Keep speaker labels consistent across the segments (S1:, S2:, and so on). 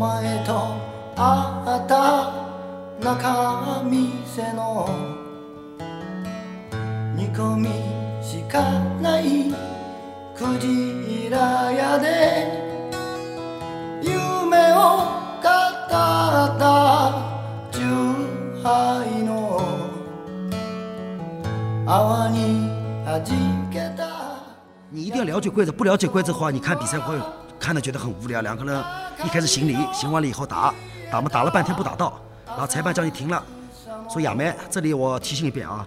S1: 前と会った中店の煮込みしかないクジラ屋で夢を語った十杯の泡に弾けた。
S2: 你一定了解规则，不了解规则的话，你看比赛会。看的觉得很无聊。两个人一开始行礼，行完了以后打，打嘛打了半天不打到，然后裁判叫你停了，说亚麦，这里我提醒一遍啊，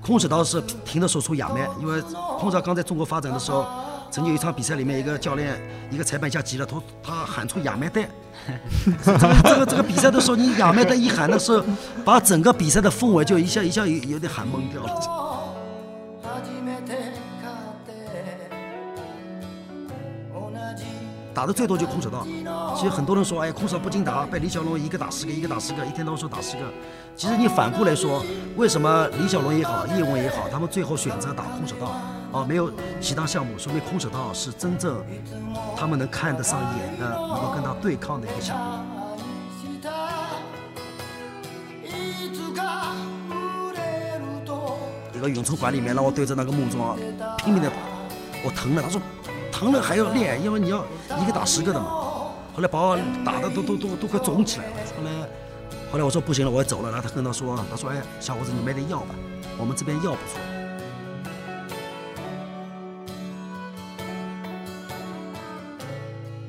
S2: 空手道是停的时候说亚麦，因为空手刚在中国发展的时候，曾经有一场比赛里面一个教练一个裁判一下急了，他他喊出亚麦带，这个这个比赛的时候你亚麦带一喊的时候，把整个比赛的氛围就一下一下有有点喊懵掉了。打的最多就空手道。其实很多人说，哎，空手道不经打，被李小龙一个打十个，一个打十个，一天到晚说打十个。其实你反过来说，为什么李小龙也好，叶问也好，他们最后选择打空手道，哦，没有其他项目，说明空手道是真正他们能看得上眼的，能够跟他对抗的一个项目。
S1: したいつか売れると
S2: 一个咏春馆里面让我对着那个木桩拼命的打，我疼了。他说 疼了还要练，因为你要一个打十个的嘛。后来把我打的都都都都快肿起来了。后来后来我说不行了，我要走了。然后他跟他说，他说哎，小伙子你买点药吧，我们这边药不错。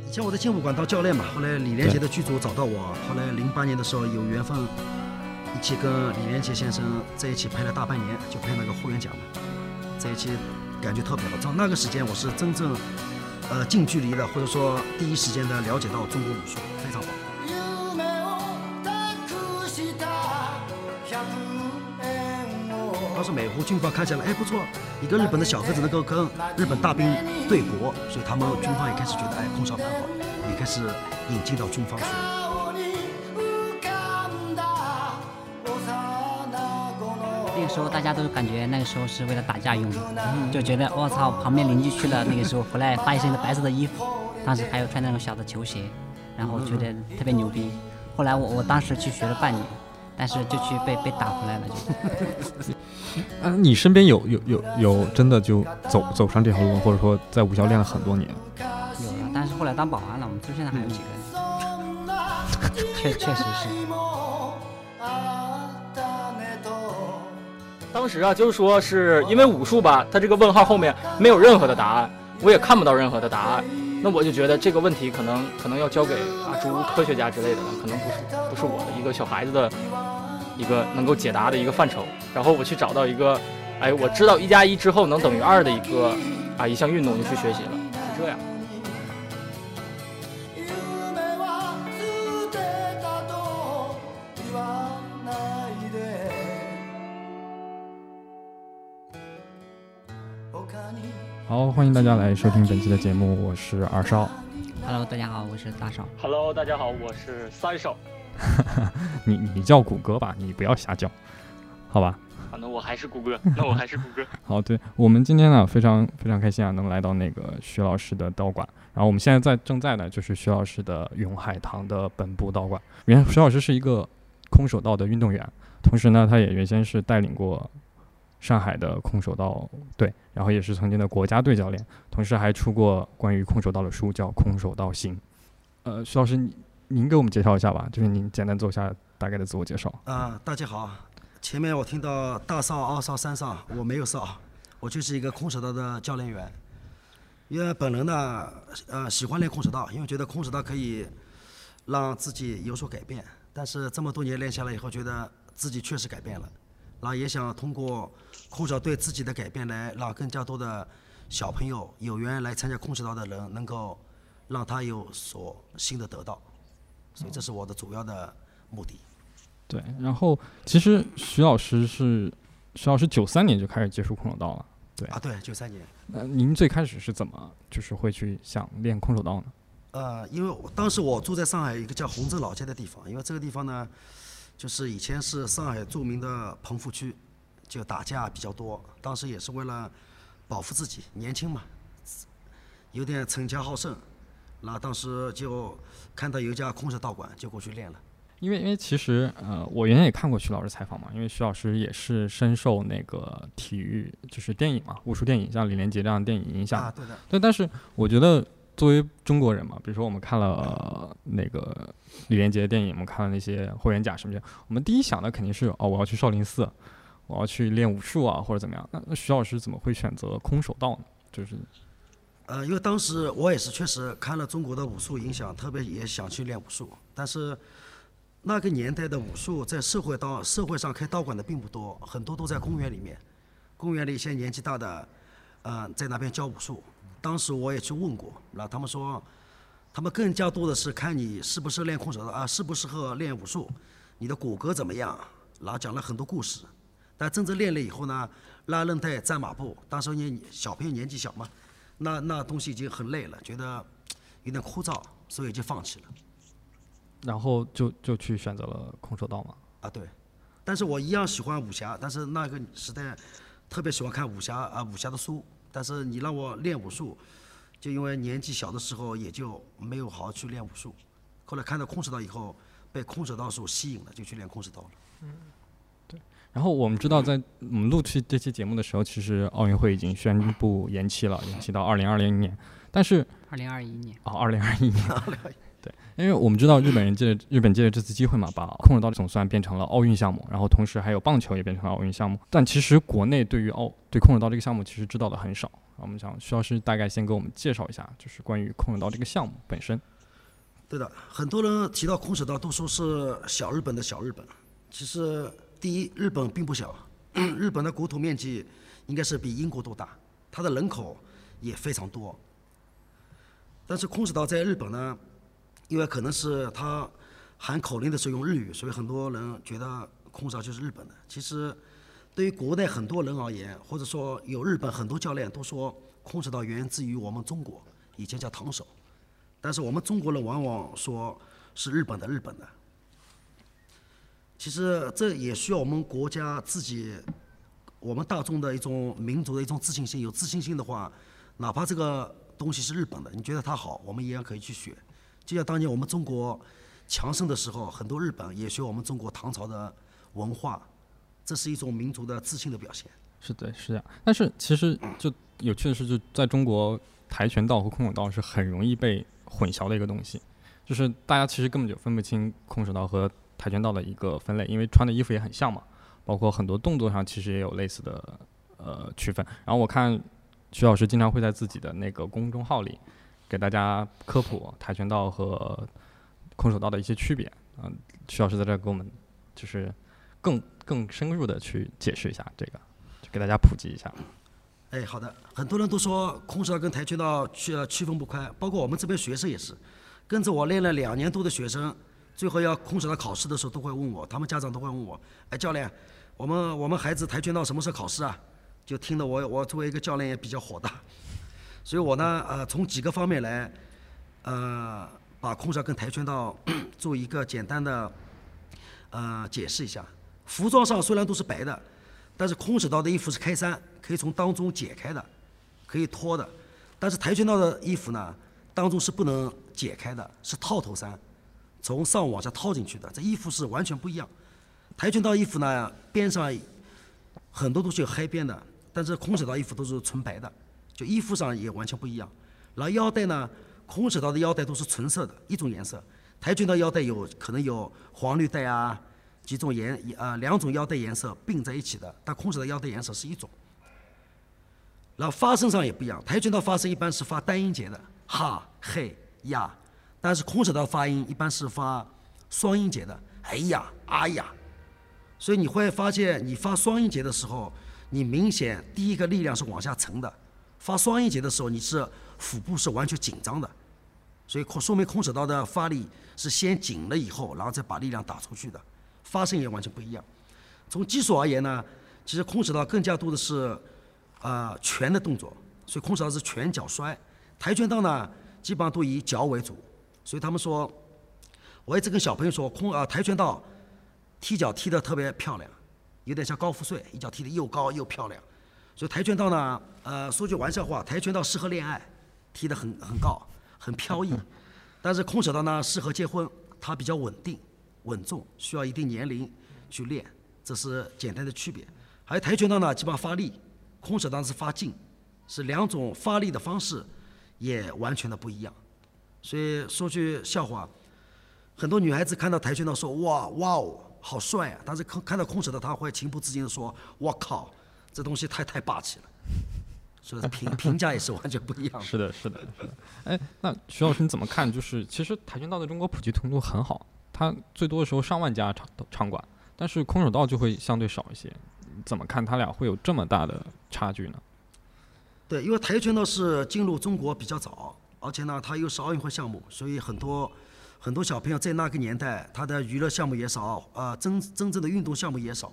S2: 以前我在劲舞馆当教练嘛，后来李连杰的剧组找到我，后来零八年的时候有缘分一起跟李连杰先生在一起拍了大半年，就拍那个霍元甲嘛，在一起感觉特别好。到那个时间，我是真正呃近距离的，或者说第一时间的了解到中国武术，非常棒。
S1: 夢を託した100円を
S2: 当时美湖军方看起来，哎不错，一个日本的小个子能够跟日本大兵对搏，所以他们军方也开始觉得，哎，空手道蛮好，也开始引进到军方去。
S3: 个时候大家都感觉那个时候是为了打架用的，就觉得我操，旁边邻居去了，那个时候回来发一身的白色的衣服，当时还有穿那种小的球鞋，然后觉得特别牛逼。后来我我当时去学了半年，但是就去被被打回来了就。
S4: 啊，你身边有有有有真的就走走上这条路，或者说在武校练了很多年？
S3: 有了，但是后来当保安了，我们村现在还有几个人，确确实是。
S5: 当时啊，就是说是因为武术吧，它这个问号后面没有任何的答案，我也看不到任何的答案。那我就觉得这个问题可能可能要交给啊诸如科学家之类的了，可能不是不是我的一个小孩子的一个能够解答的一个范畴。然后我去找到一个，哎，我知道一加一之后能等于二的一个啊一项运动，就去学习了，是这样。
S4: 好，欢迎大家来收听本期的节目，我是二少。
S3: Hello，大家好，我是大少。
S5: Hello，大家好，我是三少，
S4: 你你叫谷歌吧，你不要瞎叫，好吧？
S5: 啊，那我还是谷歌，那我还是谷歌。
S4: 好，对我们今天呢非常非常开心啊，能来到那个徐老师的道馆。然后我们现在在正在呢就是徐老师的永海堂的本部道馆。原徐老师是一个空手道的运动员，同时呢他也原先是带领过上海的空手道队，然后也是曾经的国家队教练，同时还出过关于空手道的书，叫《空手道行》。呃，徐老师，您您给我们介绍一下吧，就是您简单做一下大概的自我介绍。
S2: 啊、大家好，前面我听到大少、二少、三少，我没有少，我就是一个空手道的教练员。因为本人呢，呃，喜欢练空手道，因为觉得空手道可以让自己有所改变。但是这么多年练下来以后，觉得自己确实改变了，然后也想通过空手道对自己的改变，来让更加多的小朋友有缘来参加空手道的人，能够让他有所新的得到。所以这是我的主要的目的。
S4: 对，然后其实徐老师是徐老师九三年就开始接触空手道了。对
S2: 啊，对，九三年。
S4: 那您最开始是怎么就是会去想练空手道呢？
S2: 呃，因为我当时我住在上海一个叫洪镇老街的地方，因为这个地方呢，就是以前是上海著名的棚户区，就打架比较多。当时也是为了保护自己，年轻嘛，有点逞强好胜，然后当时就看到有一家空手道馆，就过去练了。
S4: 因为因为其实呃，我原先也看过徐老师采访嘛，因为徐老师也是深受那个体育就是电影嘛，武术电影像李连杰这样的电影影响。
S2: 啊，对的，
S4: 对，但是我觉得作为中国人嘛，比如说我们看了、那个李连杰的电影，我们看了那些《霍元甲》什么的，我们第一想的肯定是哦，我要去少林寺，我要去练武术啊，或者怎么样。那那徐老师怎么会选择空手道呢？就是
S2: 呃，因为当时我也是确实看了中国的武术影响，特别也想去练武术，但是那个年代的武术在社会道社会上开道馆的并不多，很多都在公园里面，公园里一些年纪大的，呃，在那边教武术。当时我也去问过，然后他们说，他们更加多的是看你适不适合练空手道啊，适不适合练武术，你的骨骼怎么样，然后讲了很多故事。但真正练了以后呢，拉韧带、站马步，当时你小朋友年纪小嘛，那那东西已经很累了，觉得有点枯燥，所以就放弃了。
S4: 然后就就去选择了空手道嘛。
S2: 啊，对，但是我一样喜欢武侠，但是那个时代特别喜欢看武侠啊武侠的书，但是你让我练武术，就因为年纪小的时候也就没有好好去练武术，后来看到空手道以后，被空手道所吸引了，就去练空手道了。
S4: 然后我们知道，在我们录制这期节目的时候，其实奥运会已经宣布延期了，延期到二零二零年。但是
S3: 二零二一年，
S4: 哦，二零二一年，对，因为我们知道日本人借着日本借着这次机会嘛，把空手道总算变成了奥运项目，然后同时还有棒球也变成了奥运项目。但其实国内对于奥对空手道这个项目其实知道的很少。我们想徐老师大概先给我们介绍一下，就是关于空手道这个项目本身。
S2: 对的，很多人提到空手道都说是小日本的小日本，其实第一，日本并不小，日本的国土面积应该是比英国都大，它的人口也非常多。但是空手道在日本呢，因为可能是他喊口令的时候用日语，所以很多人觉得空手道就是日本的。其实，对于国内很多人而言，或者说有日本很多教练都说空手道源自于我们中国，以前叫唐手。但是我们中国人往往说是日本的日本的，其实这也需要我们国家自己，我们大众的一种民族的一种自信心。有自信心的话，哪怕这个东西是日本的，你觉得它好，我们一样可以去学。就像当年我们中国强盛的时候，很多日本也学我们中国唐朝的文化，这是一种民族的自信的表现。
S4: 是的，是这样。但是其实就有趣的是，就在中国，跆拳道和空手道是很容易被混淆的一个东西，就是大家其实根本就分不清空手道和跆拳道的一个分类，因为穿的衣服也很像嘛，包括很多动作上其实也有类似的呃区分。然后我看徐老师经常会在自己的那个公众号里给大家科普跆拳道和空手道的一些区别。嗯、徐老师在这儿给我们就是更更深入的去解释一下这个，就给大家普及一下。
S2: 哎，好的，很多人都说空手道跟跆拳道区区分不开，包括我们这边学生也是，跟着我练了两年多的学生，最后要空手道考试的时候都会问我，他们家长都会问我，哎，教练，我们我们孩子跆拳道什么时候考试啊？就听得我我作为一个教练也比较火大，所以我呢呃从几个方面来，呃把空手道跟跆拳道 做一个简单的呃解释一下。服装上虽然都是白的，但是空手道的衣服是开衫，可以从当中解开的，可以脱的。但是跆拳道的衣服呢，当中是不能解开的，是套头衫，从上往下套进去的。这衣服是完全不一样。跆拳道衣服呢，边上很多都是有黑边的，但是空手道衣服都是纯白的，就衣服上也完全不一样。然后腰带呢，空手道的腰带都是纯色的，一种颜色。跆拳道腰带有可能有黄绿带啊，几种颜呃两种腰带颜色并在一起的，但空手道腰带颜色是一种。然后发声上也不一样，跆拳道发声一般是发单音节的，哈、嘿、呀，但是空手道发音一般是发双音节的，哎呀、啊呀。所以你会发现，你发双音节的时候，你明显第一个力量是往下沉的；发双音节的时候，你是腹部是完全紧张的。所以空说明空手道的发力是先紧了以后，然后再把力量打出去的，发声也完全不一样。从技术而言呢，其实空手道更加多的是，呃，拳的动作，所以空手道是拳脚摔。跆拳道呢，基本上都以脚为主，所以他们说，我一直跟小朋友说，空啊、跆拳道踢脚踢得特别漂亮，有点像高富帅，一脚踢得又高又漂亮。所以跆拳道呢，呃，说句玩笑话，跆拳道适合恋爱，踢得很很高。很飘逸。但是空手道呢，适合结婚，它比较稳定、稳重，需要一定年龄去练，这是简单的区别。还有跆拳道呢，基本上发力，空手道是发劲，是两种发力的方式，也完全的不一样。所以说句笑话，很多女孩子看到跆拳道说哇哇哦好帅啊，但是看看到空手道，她会情不自禁的说我靠，这东西太太霸气了。所以评评价也是完全不一样的。
S4: 是的，是的，是的。哎，那徐老师你怎么看？就是其实跆拳道在中国普及程度很好，它最多的时候上万家场场馆，但是空手道就会相对少一些。怎么看他俩会有这么大的差距呢？
S2: 对，因为跆拳道是进入中国比较早，而且呢，它又是奥运会项目，所以很多很多小朋友在那个年代，他的娱乐项目也少，呃，真真正的运动项目也少。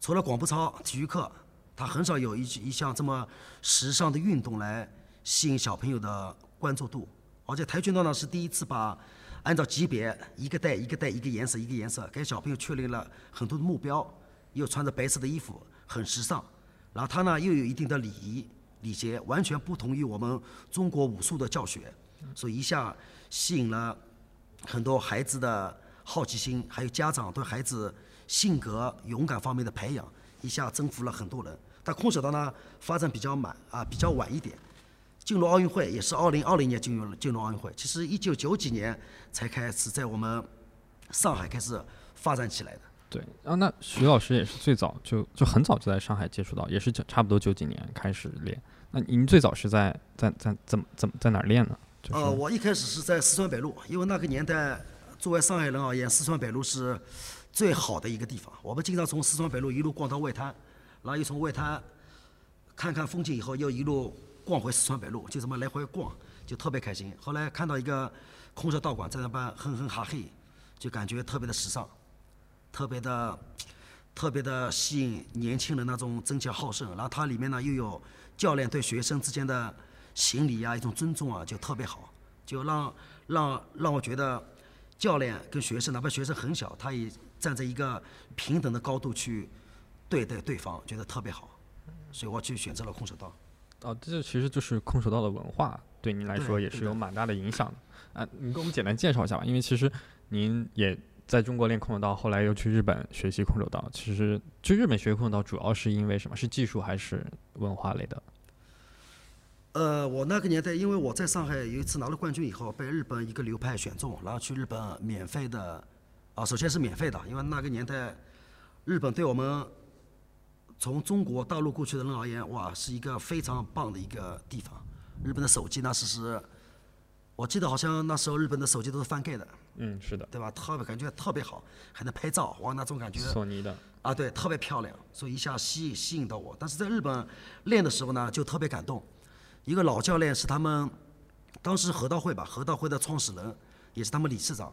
S2: 除了广播操、体育课，他很少有一一项这么时尚的运动来吸引小朋友的关注度。而且跆拳道呢是第一次把按照级别一个带一个带一个颜色一个颜色给小朋友确立了很多的目标。又穿着白色的衣服，很时尚。然后他呢又有一定的礼仪礼节，完全不同于我们中国武术的教学，所以一下吸引了很多孩子的好奇心，还有家长对孩子性格勇敢方面的培养，一下征服了很多人。但空手道呢发展比较慢啊，比较晚一点，进入奥运会也是二零二零年进入了进入奥运会。其实一九九几年才开始在我们上海开始发展起来的。
S4: 对，啊，那徐老师也是最早就就很早就在上海接触到，也是差不多九几年开始练。那您最早是在在在怎么怎么在哪儿练呢？
S2: 呃，我一开始是在四川北路，因为那个年代作为上海人而言，四川北路是最好的一个地方。我们经常从四川北路一路逛到外滩，然后又从外滩看看风景，以后又一路逛回四川北路，就这么来回逛，就特别开心。后来看到一个空手道馆在那边哼哼哈嘿，就感觉特别的时尚。特别的，特别的吸引年轻人那种争强好胜，然后它里面呢又有教练对学生之间的行礼啊，一种尊重啊，就特别好，就让让让我觉得教练跟学生，哪怕学生很小，他也站在一个平等的高度去对待对方，觉得特别好，所以我去选择了空手道。
S4: 哦，这其实就是空手道的文化，对您来说也是有蛮大的影响的。啊，你给我们简单介绍一下吧，因为其实您也。在中国练空手道，后来又去日本学习空手道。其实去日本学空手道，主要是因为什么？是技术还是文化类的？
S2: 呃，我那个年代，因为我在上海有一次拿了冠军以后，被日本一个流派选中，然后去日本免费的，啊，首先是免费的，因为那个年代，日本对我们从中国大陆过去的人而言，哇，是一个非常棒的一个地方。日本的手机那是是，我记得好像那时候日本的手机都是翻盖的。
S4: 嗯，是的，
S2: 对吧？特别感觉特别好，还能拍照，哇，那种感觉。
S4: 索尼的。
S2: 啊，对，特别漂亮，所以一下吸吸引到我。但是在日本练的时候呢，就特别感动。一个老教练是他们当时合道会吧，合道会的创始人，也是他们理事长，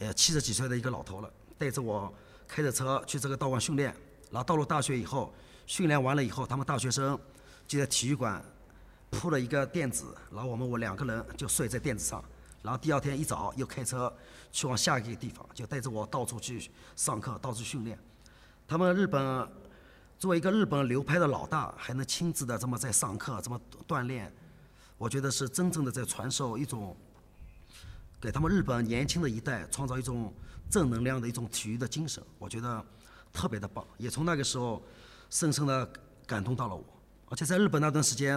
S2: 呃七十几岁的一个老头了，带着我开着车去这个道馆训练。然后到了大学以后，训练完了以后，他们大学生就在体育馆铺了一个垫子，然后我们我两个人就睡在垫子上。然后第二天一早又开车去往下一个地方，就带着我到处去上课，到处训练。他们日本作为一个日本流派的老大，还能亲自的这么在上课，这么锻炼，我觉得是真正的在传授一种，给他们日本年轻的一代创造一种正能量的一种体育的精神。我觉得特别的棒，也从那个时候深深的感动到了我。而且在日本那段时间，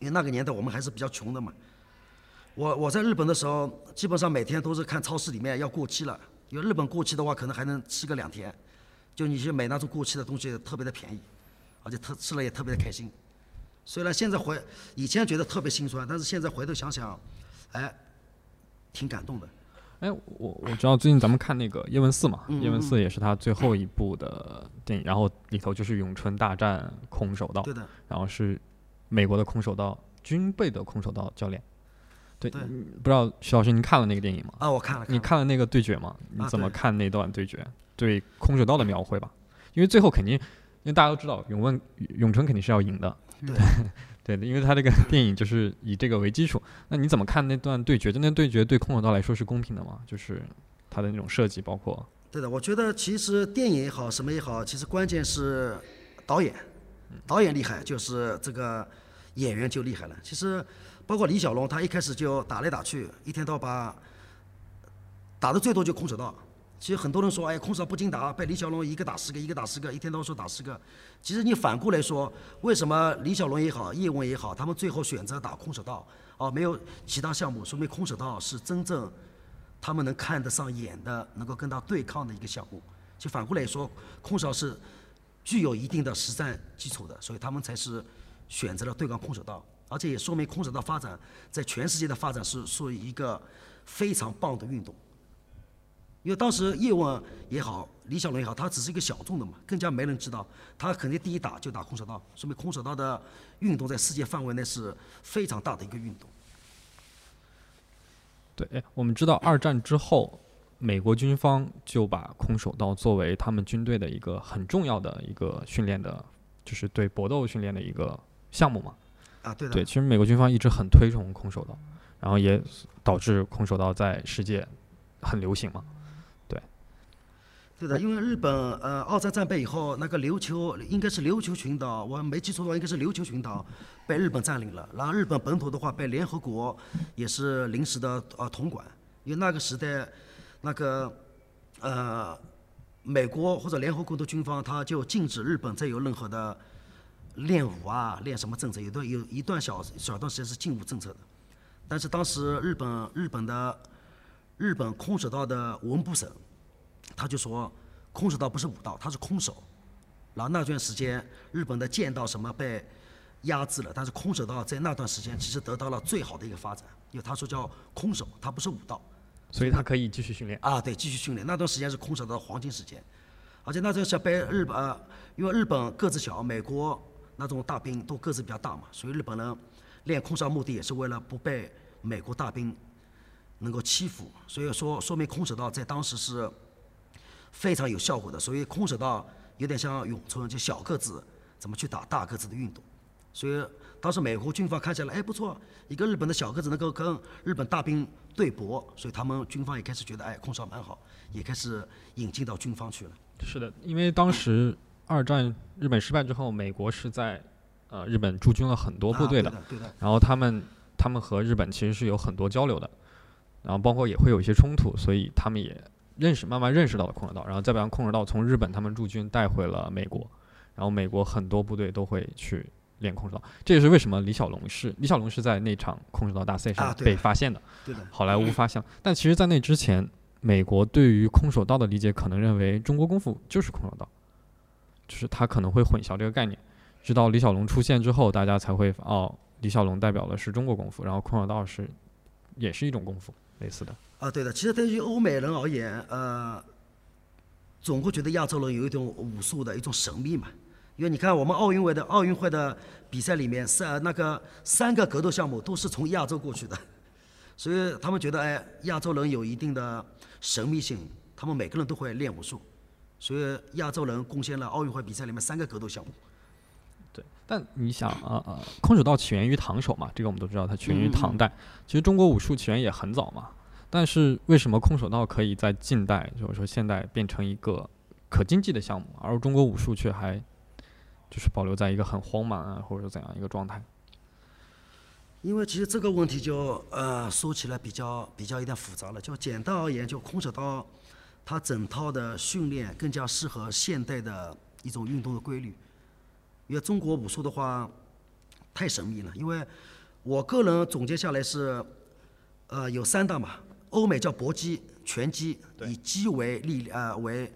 S2: 因为那个年代我们还是比较穷的嘛。我我在日本的时候，基本上每天都是看超市里面要过期了，因为日本过期的话，可能还能吃个两天，就你去买那种过期的东西，特别的便宜，而且特吃了也特别的开心。虽然现在回以前觉得特别心酸，但是现在回头想想，哎，挺感动的。
S4: 哎，我我知道最近咱们看那个《叶问四》嘛，《叶问四》也是他最后一部的电影，然后里头就是咏春大战空手道，
S2: 对的，
S4: 然后是美国的空手道军备的空手道教练。对，不知道徐老师您看了那个电影吗？
S2: 啊，我看了。
S4: 你看了那个对决吗？你怎么看那段对决？对空手道的描绘吧，因为最后肯定，因为大家都知道永问咏春肯定是要赢的。
S2: 对，
S4: 对的，因为他这个 电影就是以这个为基础。那你怎么看那段对决？那对决对空手道来说是公平的吗？就是他的那种设计，包括。
S2: 对的，我觉得其实电影也好，什么也好，其实关键是导演，导演厉害，就是这个演员就厉害了。其实。包括李小龙，他一开始就打来打去，一天到晚打的最多就空手道。其实很多人说，哎，空手不经打，被李小龙一个打十个，一个打十个，一天到晚说打十个。其实你反过来说，为什么李小龙也好，叶问也好，他们最后选择打空手道，哦，没有其他项目，说明空手道是真正他们能看得上眼的，能够跟他对抗的一个项目。就反过来说，空手是具有一定的实战基础的，所以他们才是选择了对抗空手道，而且也说明空手道发展在全世界的发展是属于一个非常棒的运动。因为当时叶问也好，李小龙也好，他只是一个小众的嘛，更加没人知道。他肯定第一打就打空手道，说明空手道的运动在世界范围内是非常大的一个运动。
S4: 对，哎我们知道二战之后，美国军方就把空手道作为他们军队的一个很重要的一个训练的，就是对搏斗训练的一个项目嘛。
S2: 啊，对的。
S4: 对，其实美国军方一直很推崇空手道，然后也导致空手道在世界很流行嘛。
S2: 对的，因为日本呃二战战败以后，那个琉球应该是琉球群岛，我没记错的话，应该是琉球群岛被日本占领了。然后日本本土的话被联合国也是临时的呃统管，因为那个时代那个呃美国或者联合国的军方他就禁止日本再有任何的练武啊练什么政策，有段有一段小小段时间是禁武政策的。但是当时日本日本的日本空手道的文部省。他就说，空手道不是武道，他是空手。然后那段时间，日本的剑道什么被压制了，但是空手道在那段时间其实得到了最好的一个发展，因为他说叫空手，它不是武道。
S4: 所以他可以继续训练。
S2: 啊，对，继续训练。那段时间是空手道的黄金时间，而且那段时间被日本，呃，因为日本个子小，美国那种大兵都个子比较大嘛，所以日本人练空手道目的也是为了不被美国大兵能够欺负。所以说，说明空手道在当时是。非常有效果的，所以空手道有点像咏春，就小个子怎么去打大个子的运动。所以当时美国军方看起来，哎不错，一个日本的小个子能够跟日本大兵对搏，所以他们军方也开始觉得，哎，空手蛮好，也开始引进到军方去了。
S4: 是的，因为当时二战日本失败之后，美国是在呃日本驻军了很多部队
S2: 的，对的。
S4: 然后他们他们和日本其实是有很多交流的，然后包括也会有一些冲突，所以他们也。认识慢慢认识到了空手道，然后再把空手道从日本他们驻军带回了美国，然后美国很多部队都会去练空手道，这也是为什么李小龙是李小龙是在那场空手道大赛上被发现的，
S2: 对的，
S4: 好莱坞发现。但其实，在那之前，美国对于空手道的理解可能认为中国功夫就是空手道，就是他可能会混淆这个概念。直到李小龙出现之后，大家才会哦，李小龙代表的是中国功夫，然后空手道是也是一种功夫，类似的。
S2: 啊，对的，其实对于欧美人而言，呃，总会觉得亚洲人有一种武术的一种神秘嘛。因为你看，我们奥运会的奥运会的比赛里面，三那个三个格斗项目都是从亚洲过去的，所以他们觉得，哎，亚洲人有一定的神秘性，他们每个人都会练武术，所以亚洲人贡献了奥运会比赛里面三个格斗项目。
S4: 对，但你想啊啊，空手道起源于唐手嘛，这个我们都知道，它起源于唐代。其实中国武术起源也很早嘛。但是为什么空手道可以在近代，就是说现代变成一个可经济的项目，而中国武术却还就是保留在一个很荒蛮啊，或者怎样一个状态？
S2: 因为其实这个问题就呃说起来比较比较有点复杂了。就简单而言，就空手道它整套的训练更加适合现代的一种运动的规律。因为中国武术的话太神秘了，因为我个人总结下来是呃有三大嘛。欧美叫搏击、拳击，以击为力呃为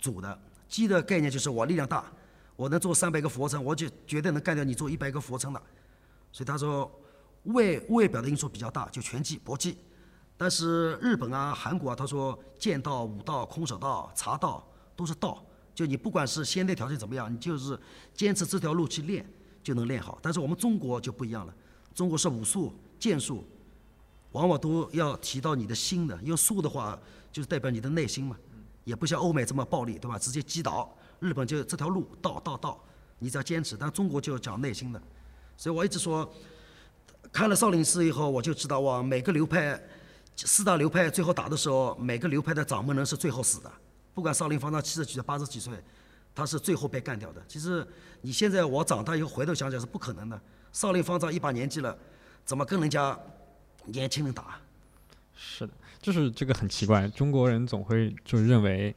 S2: 主的。击的概念就是我力量大，我能做三百个俯卧撑，我就绝对能干掉你做一百个俯卧撑的。所以他说外外表的因素比较大，就拳击、搏击。但是日本啊、韩国啊，他说剑道、武道、空手道、茶道都是道，就你不管是先天条件怎么样，你就是坚持这条路去练就能练好。但是我们中国就不一样了，中国是武术、剑术。往往都要提到你的心的，因为术的话就是代表你的内心嘛，也不像欧美这么暴力，对吧？直接击倒。日本就这条路道道道，你只要坚持。但中国就讲内心的，所以我一直说，看了少林寺以后，我就知道哇，每个流派四大流派最后打的时候，每个流派的掌门人是最后死的。不管少林方丈七十几岁、八十几岁，他是最后被干掉的。其实你现在我长大以后回头想想是不可能的。少林方丈一把年纪了。怎么跟人家年轻人打？
S4: 是的，就是这个很奇怪，中国人总会就认为，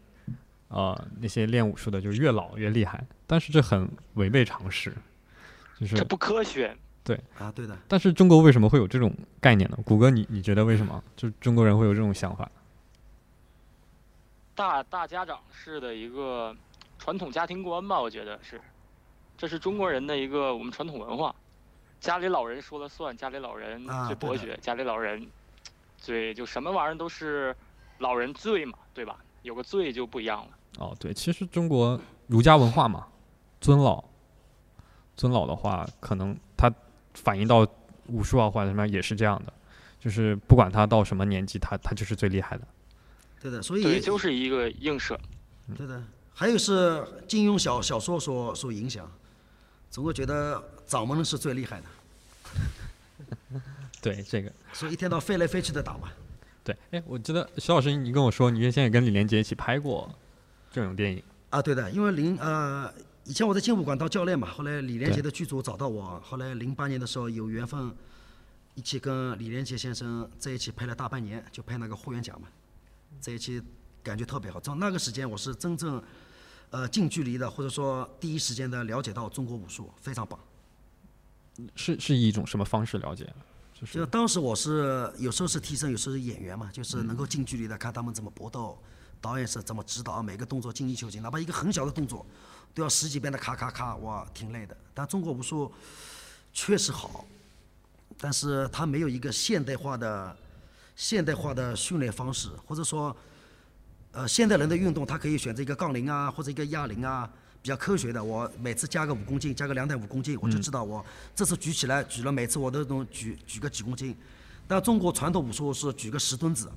S4: 呃，那些练武术的就越老越厉害，但是这很违背常识，就是
S5: 这不科学。
S2: 对啊，对的，
S4: 但是中国为什么会有这种概念呢？谷歌你，你觉得为什么？就中国人会有这种想法？
S5: 大大家长式的一个传统家庭观吧，我觉得是，这是中国人的一个我们传统文化，家里老人说了算，家里老人最博学，家里老人最就什么玩意儿都是老人最嘛，对吧？有个最就不一样了。
S4: 哦，对，其实中国儒家文化嘛，尊老，尊老的话，可能它反映到武术啊或者什么也是这样的，就是不管他到什么年纪，他他就是最厉害的。
S2: 对的，所以
S5: 对，就是一个映射。
S2: 对的，还有是金庸小小说所所影响，总会觉得掌门人是最厉害的，
S4: 对这个，
S2: 所以一天到晚飞来飞去的打嘛。
S4: 对，哎，我记得徐老师你跟我说，你原先也跟李连杰一起拍过这种电影。
S2: 啊，对的，因为零呃，以前我在劲舞馆当教练嘛，后来李连杰的剧组找到我，后来零八年的时候有缘分，一起跟李连杰先生在一起拍了大半年，就拍那个霍元甲嘛，在一起感觉特别好。从那个时间我是真正呃近距离的或者说第一时间的了解到中国武术，非常棒。
S4: 是是以一种什么方式了解？就
S2: 就是当时我是有时候是替身，有时候是演员嘛，就是能够近距离的看他们怎么搏斗，导演是怎么指导每个动作精益求精，哪怕一个很小的动作，都要十几遍的咔咔咔，哇，挺累的。但中国武术确实好，但是它没有一个现代化的现代化的训练方式，或者说，呃，现代人的运动，他可以选择一个杠铃啊，或者一个哑铃啊，比较科学的。我每次加个五公斤，加个两点五公斤，我就知道我这次举起来举了，每次我都能举举个几公斤。但中国传统武术是举个十吨子，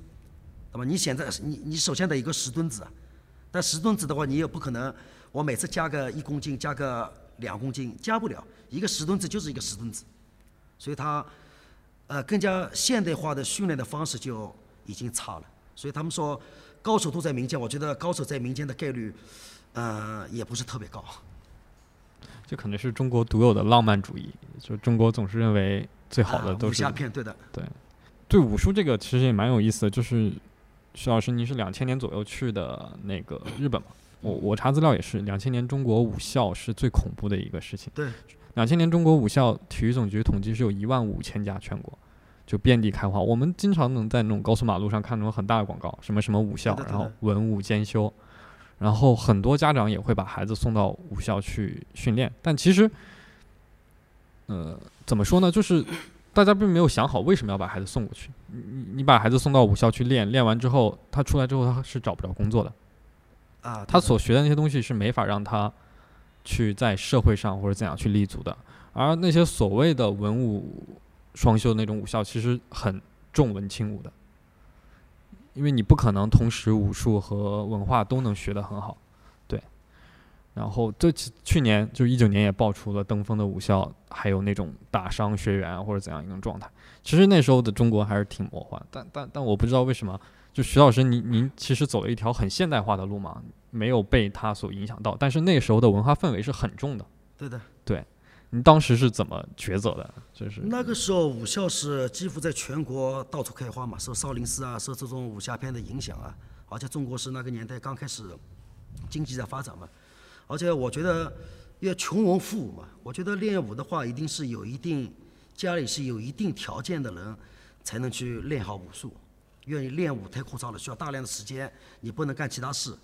S2: 那么你现在你你首先得一个十吨子，但十吨子的话，你也不可能我每次加个一公斤，加个两公斤，加不了。一个十吨子就是一个十吨子，所以它呃更加现代化的训练的方式就已经差了。所以他们说高手都在民间，我觉得高手在民间的概率呃也不是特别高。
S4: 这可能是中国独有的浪漫主义，就中国总是认为最好的
S2: 啊武
S4: 都是
S2: 侠片对的，
S4: 对武术这个其实也蛮有意思的，就是徐老师，您是两千年左右去的那个日本嘛？我我查资料也是，两千年中国武校是最恐怖的一个事情。
S2: 对，
S4: 两千年中国武校体育总局统计是有一万五千家全国，就遍地开花。我们经常能在那种高速马路上看那种很大的广告，什么什么武校，然后文武兼修，然后很多家长也会把孩子送到武校去训练，但其实，呃，怎么说呢？就是大家并没有想好为什么要把孩子送过去。你你你把孩子送到武校去练，练完之后，他出来之后他是找不着工作的。
S2: 啊，
S4: 他所学的那些东西是没法让他去在社会上或者怎样去立足的。而那些所谓的文武双修的那种武校，其实很重文轻武的，因为你不可能同时武术和文化都能学得很好。对，然后这去年就一九年也爆出了登峰的武校还有那种打伤学员啊或者怎样一种状态。其实那时候的中国还是挺魔幻，但但但我不知道为什么。就徐老师，您您其实走了一条很现代化的路嘛，没有被他所影响到，但是那时候的文化氛围是很重的。
S2: 对的。
S4: 你当时是怎么抉择的？就是
S2: 那个时候武校是几乎在全国到处开花嘛，受少林寺啊，受这种武侠片的影响啊，而且中国是那个年代刚开始经济在发展嘛，而且我觉得要穷文富武嘛，我觉得练武的话一定是有一定家里是有一定条件的人才能去练好武术，因为练武太枯燥了，需要大量的时间，你不能干其他事，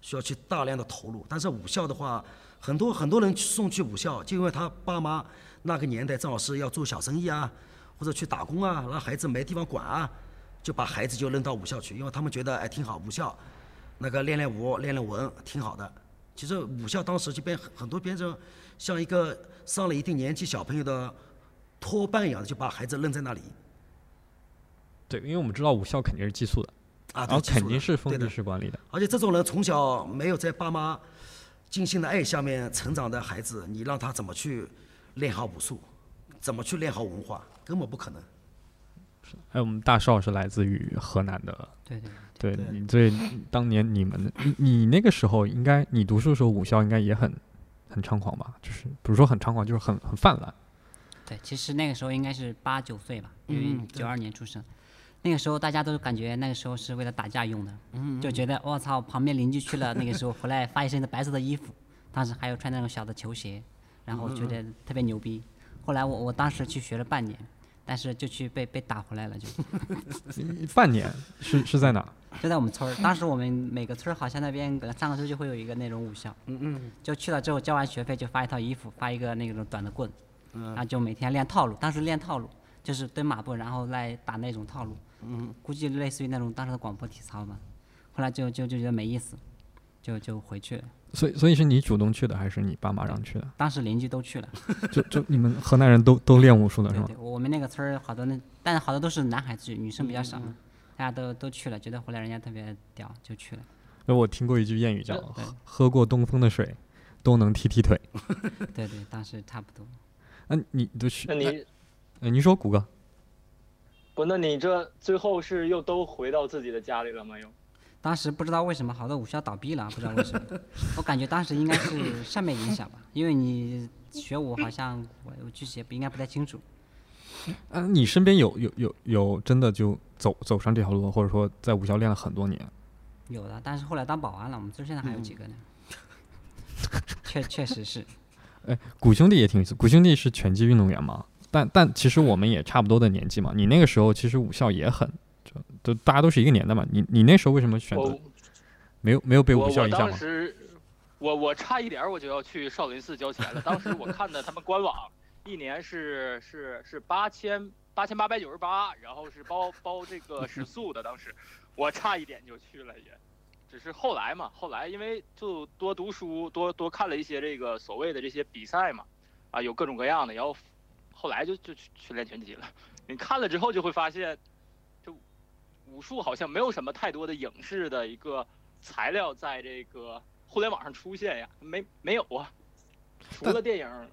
S2: 需要去大量的投入。但是武校的话，很多很多人送去武校，就因为他爸妈那个年代正好是要做小生意啊，或者去打工啊，让孩子没地方管啊，就把孩子就扔到武校去，因为他们觉得哎挺好，武校那个练练武、练练文挺好的。其实武校当时就变很很多变成像一个上了一定年纪小朋友的托班一样的，就把孩子扔在那里
S4: 对，因为我们知道武校肯定是寄宿的，
S2: 啊，
S4: 然后肯定是封闭式管理的。
S2: 而且这种人从小没有在爸妈精心的爱下面成长的孩子，你让他怎么去练好武术，怎么去练好文化，根本不可能。
S4: 还有我们大少是来自于河南的，
S3: 对对
S4: 对
S2: 对
S4: 你对当年你们你你那个时候应该你读书的时候武校应该也很很猖狂吧？就是不是说很猖狂，就是很很泛滥。
S3: 对，其实那个时候应该是八九岁吧，因为
S2: 嗯
S3: 九二年出生。那个时候大家都感觉那个时候是为了打架用的，就觉得我操，旁边邻居去了，那个时候回来发一身的白色的衣服，当时还有穿那种小的球鞋，然后觉得特别牛逼。后来我我当时去学了半年，但是就去被被打回来了，就
S4: 半年是是在哪？
S3: 就在我们村儿。当时我们每个村儿好像那边隔三个村就会有一个那种武校，
S2: 嗯嗯，
S3: 就去了之后交完学费就发一套衣服，发一个那种短的棍，然后就每天练套路。当时练套路就是蹲马步，然后来打那种套路。嗯，估计类似于那种当时的广播体操吧。后来就就就觉得没意思，就就回去了。
S4: 所以所以是你主动去的，还是你爸妈让去的？
S3: 当时邻居都去了，
S4: 就就你们河南人都都练武术的是吗？
S3: 对对，我们那个村儿好多那，但是好多都是男孩子去，女生比较少，
S2: 嗯
S3: 大家都都去了，觉得回来人家特别屌，就去了。
S4: 那我听过一句谚语叫
S3: 对“
S4: 喝过东风的水，都能踢踢腿
S3: 对对，当时差不多。”。
S4: 那你都去？
S5: 那你
S4: 呃你说谷歌，
S5: 不，那你这最后是又都回到自己的家里了吗？又？
S3: 当时不知道为什么好多武校倒闭了，不知道为什么。我感觉当时应该是上面影响吧，因为你学武好像我我具体也不应该不太清楚。
S4: 嗯、你身边有有有有真的就走走上这条路，或者说在武校练了很多年？
S3: 有的，但是后来当保安了，我们村现在还有几个呢。确确实是，
S4: 哎，古兄弟也挺有意思。谷兄弟是拳击运动员嘛？但但其实我们也差不多的年纪嘛。你那个时候其实武校也很，就都大家都是一个年代嘛。你你那时候为什么选择没有没有被
S5: 我我
S4: 武校影响吗？
S5: 当时，我我差一点我就要去少林寺交钱了。当时我看的他们官网，一年是是是八千八千八百九十八，然后是包包这个食宿的。当时我差一点就去了也，只是后来嘛，后来因为就多读书，多多看了一些这个所谓的这些比赛嘛，啊，有各种各样的，然后后来就就去去练拳击了。你看了之后就会发现，就武术好像没有什么太多的影视的一个材料在这个互联网上出现呀，没没有啊？除了电影，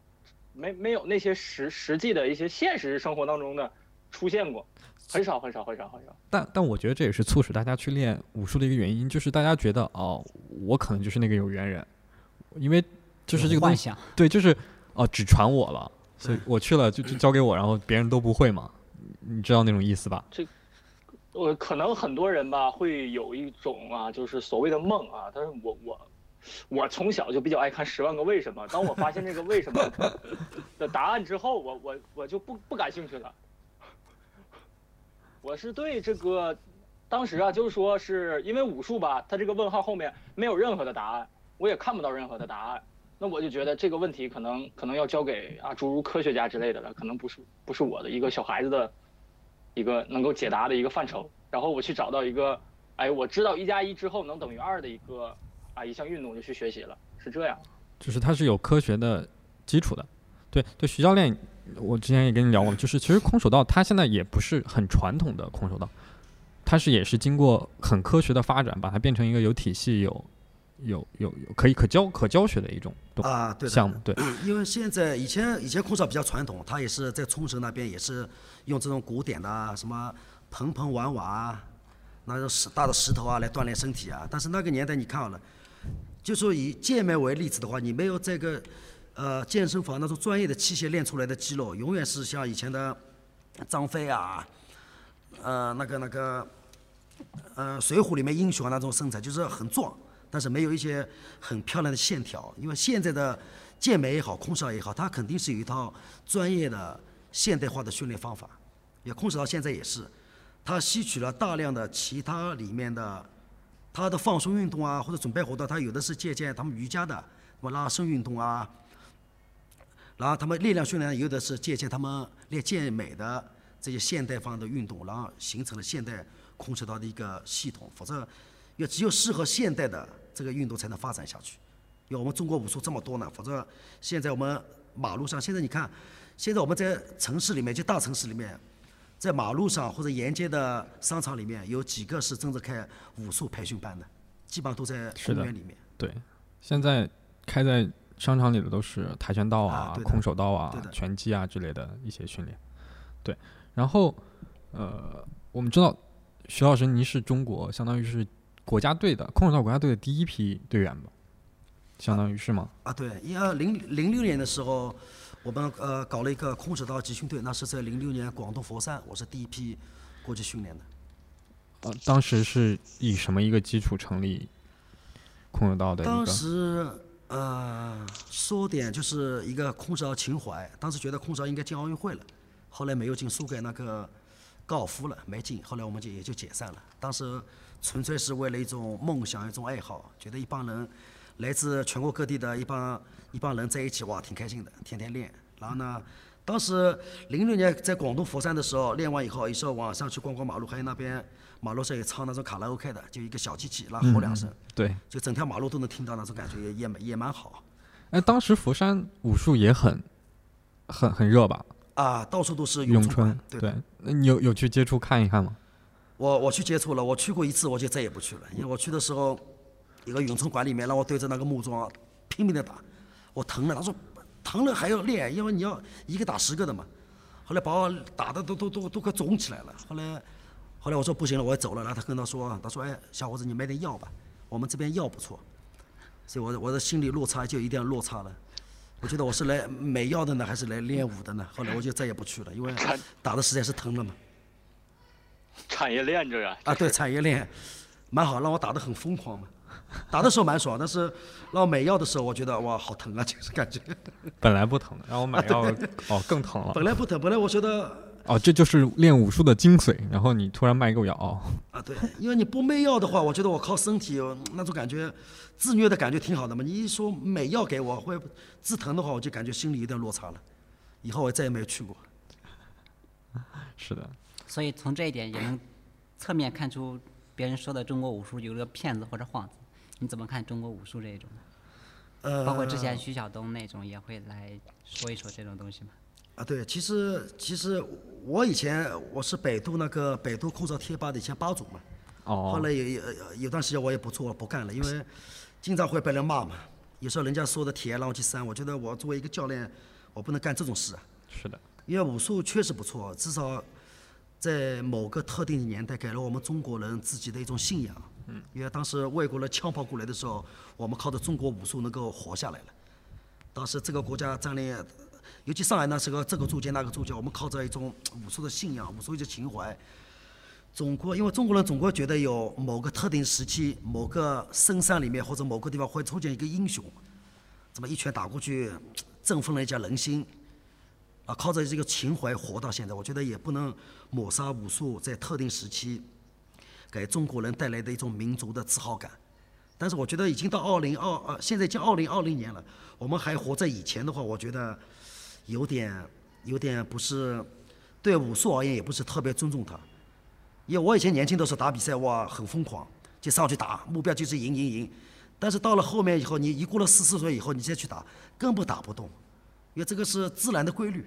S5: 没没有那些实实际的一些现实生活当中的出现过，很少很少很少很少。
S4: 但但我觉得这也是促使大家去练武术的一个原因，就是大家觉得哦，我可能就是那个有缘人，因为就是这个东西，
S3: 幻想。
S4: 对，就是哦，只传我了，所以我去了就就交给我，然后别人都不会嘛，你知道那种意思吧？
S5: 这，我，可能很多人吧会有一种啊，就是所谓的梦啊，但是我我我从小就比较爱看《十万个为什么》，当我发现这个为什么的答案之后，我我我就不不感兴趣了。我是对这个当时啊，就是说是因为武术吧，它这个问号后面没有任何的答案，我也看不到任何的答案。那我就觉得这个问题可能可能要交给啊诸如科学家之类的了，可能不是不是我的一个小孩子的一个能够解答的一个范畴。然后我去找到一个，哎，我知道一加一之后能等于二的一个啊一项运动，就去学习了，是这样。
S4: 就是它是有科学的基础的。对对，徐教练，我之前也跟你聊过，就是其实空手道它现在也不是很传统的空手道，它是也是经过很科学的发展，把它变成一个有体系、有有有有可以可教可教学的一种
S2: 啊，对的
S4: 项目。对，
S2: 因为现在以前以前空少比较传统，他也是在冲绳那边也是用这种古典的啊什么盆盆碗碗啊，那种石大的石头啊来锻炼身体啊。但是那个年代你看好了，就说以健美为例子的话，你没有这个呃健身房那种专业的器械练出来的肌肉，永远是像以前的张飞啊，呃那个那个呃《水浒》里面英雄啊那种身材，就是很壮。但是没有一些很漂亮的线条，因为现在的健美也好，空手也好，它肯定是有一套专业的现代化的训练方法。也空手道现在也是，它吸取了大量的其他里面的它的放松运动啊，或者准备活动，它有的是借鉴他们瑜伽的什么拉伸运动啊，然后他们力量训练有的是借鉴他们练健美的这些现代方的运动，然后形成了现代空手道的一个系统，否则。也只有适合现代的这个运动才能发展下去。因为我们中国武术这么多呢，否则现在我们马路上，现在你看，现在我们在城市里面，就大城市里面，在马路上或者沿街的商场里面，有几个是真正开武术培训班的，基本上都在公园里面。
S4: 对，现在开在商场里的都是跆拳道啊、
S2: 啊
S4: 空手道啊拳击啊之类的一些训练。对，然后呃，我们知道徐老师您是中国相当于是国家队的空手道国家队的第一批队员吧？相当于是吗？
S2: 啊，对，因为零零六年的时候，我们呃搞了一个空手道集训队，那是在零六年广东佛山，我是第一批过去训练的。
S4: 呃，当时是以什么一个基础成立空手道的
S2: 当？时呃说点就是一个空手道情怀，当时觉得空手道应该进奥运会了，后来没有进，输给那个高尔夫了，没进，后来我们就也就解散了。当时纯粹是为了一种梦想，一种爱好，觉得一帮人来自全国各地的一帮一帮人在一起，哇，挺开心的，天天练。然后呢，当时零六年在广东佛山的时候，练完以后，有时候晚上去逛逛马路，还有那边马路上有唱那种卡拉 OK 的，就一个小机器，然后吼两声。
S4: 对，
S2: 就整条马路都能听到那种感觉，也也蛮也蛮好
S4: 哎，当时佛山武术也很很很热吧？
S2: 啊，到处都是
S4: 咏
S2: 春对，
S4: 那你有有去接触看一看吗？
S2: 我我去接触了，我去过一次，我就再也不去了，因为我去的时候，一个咏春馆里面让我对着那个木桩拼命的打，我疼了，他说疼了还要练，因为你要一个打十个的嘛。后来把我打的都都都都快肿起来了。后来后来我说不行了，我要走了。然后他跟他说，他说哎，小伙子你买点药吧，我们这边药不错。所以我的我的心理落差就一定要落差了。我觉得我是来买药的呢，还是来练武的呢？后来我就再也不去了，因为 打的实在是疼了嘛。
S6: 产业链这个，
S2: 啊，对，产业链蛮好，让我打得很疯狂嘛。打的时候蛮爽，但是让我买药的时候，我觉得哇，好疼啊，就是感觉。
S4: 本来不疼的，让我买药哦更疼了。
S2: 本来不疼，本来我觉得
S4: 哦，这就是练武术的精髓。然后你突然卖给我药，哦
S2: 啊，对，因为你不卖药的话，我觉得我靠身体呃那种感觉，自虐的感觉挺好的嘛。你一说买药给我会自疼的话，我就感觉心里有点落差了。以后我再也没有去过。
S4: 是的，
S3: 所以从这一点也能侧面看出别人说的中国武术有个骗子或者幌子。你怎么看中国武术这一种？
S2: 呃，
S3: 包括之前徐晓东那种也会来说一说这种东西吗？
S2: 啊，对，其实其实我以前我是百度那个百度空手贴吧的以前吧主嘛。哦后
S4: 哦，
S2: 来有有有段时间我也不做不干了，因为经常会被人骂嘛。有时候人家说的帖让我去删，我觉得我作为一个教练，我不能干这种事啊。
S4: 是的，
S2: 因为武术确实不错，至少在某个特定的年代给了我们中国人自己的一种信仰。因为当时外国人枪炮过来的时候，我们靠着中国武术能够活下来了。当时这个国家战略，尤其上海那是个这个驻军那个驻军，我们靠着一种武术的信仰、武术的情怀。中国，因为中国人总归觉得有某个特定时期、某个深山里面或者某个地方会出现一个英雄，这么一拳打过去，振奋了一下人心。啊，靠着这个情怀活到现在，我觉得也不能抹杀武术在特定时期给中国人带来的一种民族的自豪感。但是我觉得已经到二零二呃，现在已经二零二零年了，我们还活在以前的话，我觉得有点有点不是对武术而言也不是特别尊重它。因为我以前年轻的时候打比赛，哇，很疯狂，就上去打，目标就是赢赢赢。但是到了后面以后，你一过了四十岁以后，你再去打，根本打不动，因为这个是自然的规律。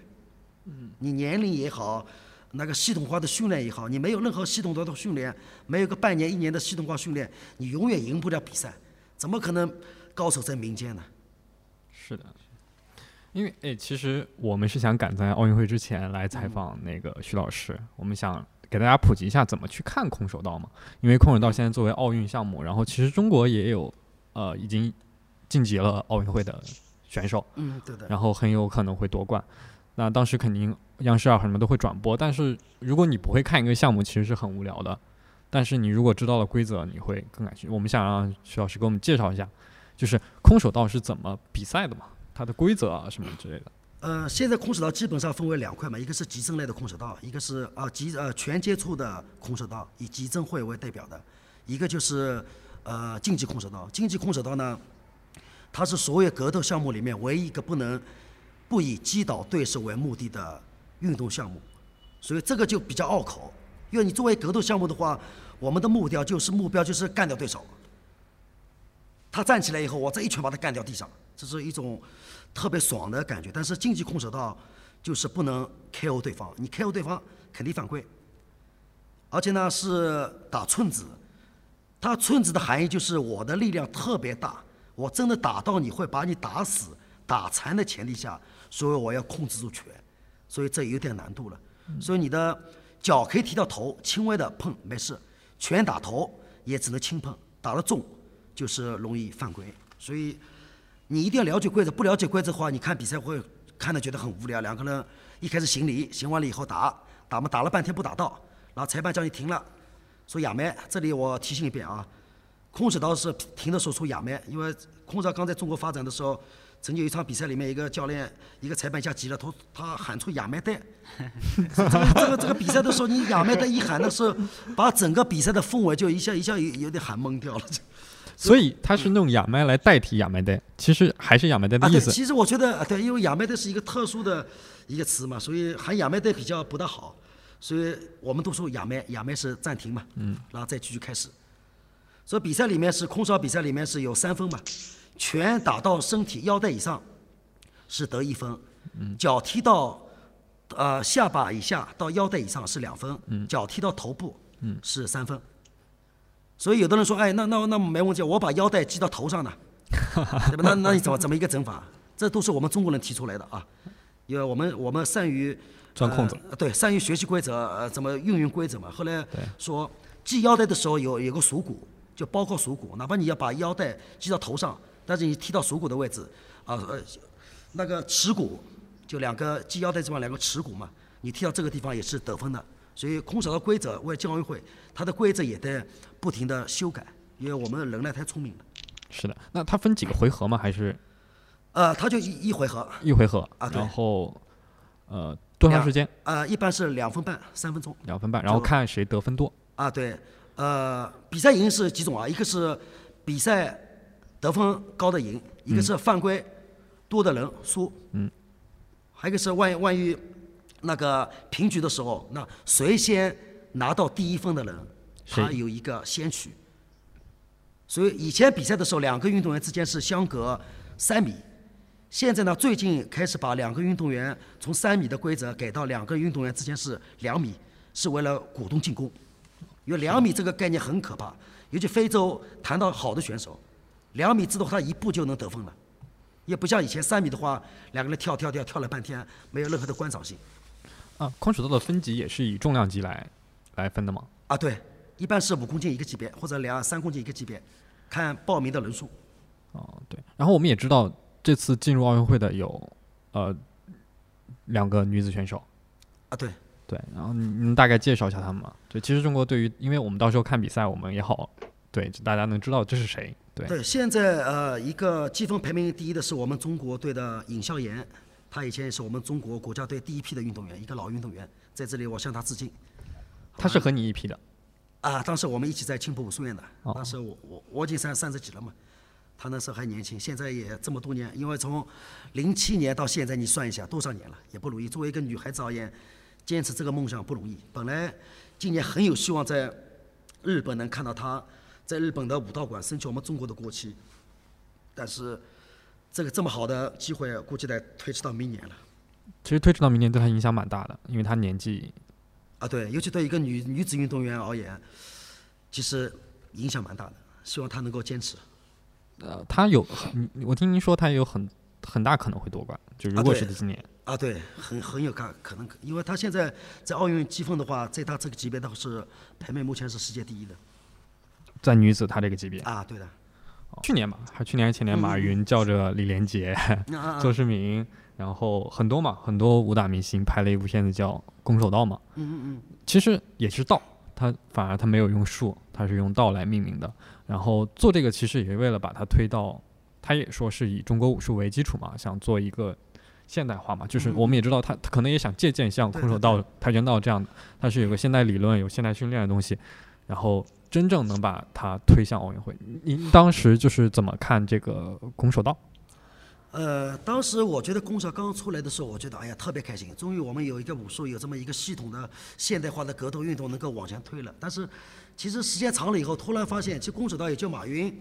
S2: 嗯，你年龄也好，那个系统化的训练也好，你没有任何系统化的训练，没有个半年一年的系统化训练，你永远赢不了比赛，怎么可能高手在民间呢？
S4: 是的。因为哎，其实我们是想赶在奥运会之前来采访那个徐老师，我们想给大家普及一下怎么去看空手道嘛。因为空手道现在作为奥运项目，然后其实中国也有呃已经晋级了奥运会的选手，
S2: 嗯，对的。
S4: 然后很有可能会夺冠。那当时肯定央视啊什么都会转播，但是如果你不会看一个项目，其实是很无聊的。但是你如果知道了规则，你会更感兴趣。我们想让徐老师给我们介绍一下，就是空手道是怎么比赛的嘛，它的规则啊什么之类的。
S2: 呃，现在空手道基本上分为两块嘛，一个是集正类的空手道，一个是啊集呃全接触的空手道，以集正会为代表的，一个就是呃竞技空手道。竞技空手道呢，它是所有格斗项目里面唯一一个不能不以击倒对手为目的的运动项目，所以这个就比较拗口。因为你作为格斗项目的话，我们的目标就是目标就是干掉对手。他站起来以后，我再一拳把他干掉地上，这是一种特别爽的感觉。但是竞技空手道就是不能 KO 对方，你 KO 对方肯定犯规，而且呢是打寸子。它寸子的含义就是我的力量特别大，我真的打到你会把你打死、打残的前提下，所以我要控制住拳，所以这有点难度了。所以你的脚可以提到头，轻微的碰没事，拳打头也只能轻碰，打得重就是容易犯规。所以你一定要了解规则，不了解规则的话，你看比赛会看着觉得很无聊，两个人一开始行礼，行完了以后打，打嘛打了半天不打到，然后裁判叫你停了，说亚麦，这里我提醒一遍啊，空手道是停的时候出亚麦，因为空手道刚在中国发展的时候，曾经有一场比赛里面，一个教练一个裁判一下急了，他他喊出亚麦带，这个这个这个比赛的时候，你亚麦带一喊的时候，把整个比赛的氛围就一下一下有有点喊懵掉了。
S4: 所以他是用亚麦来代替亚麦带，其实还是亚麦带的意思。
S2: 其实我觉得，啊对，因为亚麦带是一个特殊的一个词嘛，所以喊亚麦带比较不大好，所以我们都说亚麦，亚麦是暂停嘛，嗯，然后再继续开始。所以比赛里面是空手比赛里面是有三分嘛，拳打到身体腰带以上是得一分，脚踢到呃下巴以下到腰带以上是两分，脚踢到头部是三分。所以有的人说，哎，那那那没问题，我把腰带系到头上呢，对吧？那那你怎么怎么一个整法？这都是我们中国人提出来的啊，因为我们我们善于
S4: 钻空子
S2: 呃对，善于学习规则，呃，怎么运用规则嘛。后来说系腰带的时候有有个锁骨，就包括锁骨，哪怕你要把腰带系到头上，但是你踢到锁骨的位置，啊呃，那个耻骨，就两个系腰带这方两个耻骨嘛，你踢到这个地方也是得分的。所以空手道规则为了奥运会，它的规则也在不停的修改，因为我们人类太聪明了。
S4: 是的，那它分几个回合吗？还是
S2: 呃，它就一一回合，
S4: 一回合？
S2: 啊对
S4: 然后呃多长时间？
S2: 呃，一般是两分半、三分钟。
S4: 两分半，然后看谁得分多。
S2: 啊，对，呃，比赛赢是几种啊？一个是比赛得分高的赢，一个是犯规多的人输，嗯，还有一个是万一万一那个平局的时候，那谁先拿到第一分的人，他有一个先取。所以以前比赛的时候，两个运动员之间是相隔三米，现在呢，最近开始把两个运动员从三米的规则改到两个运动员之间是两米，是为了鼓动进攻。因为两米这个概念很可怕，尤其非洲谈到好的选手，两米自动他一步就能得分了，也不像以前三米的话，两个人跳跳跳跳了半天，没有任何的观赏性。
S4: 啊，空手道的分级也是以重量级来来分的吗？
S2: 啊，对，一般是五公斤一个级别，或者两三公斤一个级别，看报名的人数。
S4: 哦，对。然后我们也知道，这次进入奥运会的有呃两个女子选手。
S2: 啊，对，
S4: 对，然后你你能大概介绍一下他们吗？对，其实中国对于，因为我们到时候看比赛，我们也好，对，大家能知道这是谁。对，
S2: 对，现在呃，一个积分排名第一的是我们中国队的尹笑妍，她以前也是我们中国国家队第一批的运动员，一个老运动员，在这里我向她致敬。
S4: 他是和你一批的。
S2: 啊，当时我们一起在青浦武术院的，
S4: 哦
S2: 当时我我我已经三三十几了嘛，他那时候还年轻，现在也这么多年，因为从零七年到现在，你算一下多少年了，也不容易。作为一个女孩子而言，坚持这个梦想不容易。本来今年很有希望在日本能看到她在日本的武道馆升起我们中国的国旗，但是这个这么好的机会，估计得推迟到明年了。
S4: 其实推迟到明年对他影响蛮大的，因为他年纪
S2: 啊，对，尤其对一个女女子运动员而言，其实影响蛮大的。希望她能够坚持。
S4: 呃，她有很，我听您说他有很很大可能会夺冠，就如果是今年，
S2: 啊，对，很很有可可能，因为他现在在奥运积分的话，在他这个级别的话是排名目前是世界第一的。
S4: 在女子她这个级别，
S2: 啊，对的。
S4: 去年吧，还去年还是前年，马云叫着李连杰、
S2: 啊啊
S4: 邹市明，然后很多嘛，很多武打明星拍了一部片子叫《空手道》嘛。
S2: 嗯嗯嗯。
S4: 其实也是道，他反而他没有用术，他是用道来命名的。然后做这个其实也是为了把它推到，他也说是以中国武术为基础嘛，想做一个现代化嘛。就是我们也知道他他可能也想借鉴像空手道、跆拳道这样的，它是有个现代理论、有现代训练的东西，然后真正能把它推向奥运会。您当时就是怎么看这个空手道？
S2: 呃，当时我觉得公社刚出来的时候，我觉得哎呀特别开心，终于我们有一个武术有这么一个系统的现代化的格斗运动能够往前推了。但是其实时间长了以后，突然发现，其实空手道也就马云、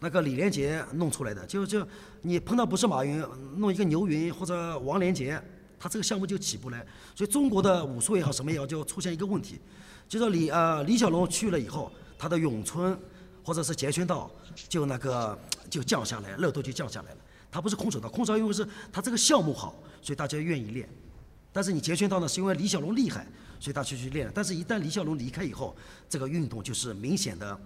S2: 那个李连杰弄出来的，就就你碰到不是马云，弄一个牛云或者王连杰，他这个项目就起不来。所以中国的武术也好，什么也好，就出现一个问题，就是李呃李小龙去了以后，他的咏春或者是截拳道就那个就降下来，热度就降下来了。他不是空手道，空手道因为是他这个项目好，所以大家愿意练。但是你截拳道呢，是因为李小龙厉害，所以他去去练。但是，一旦李小龙离开以后，这个运动就是明显的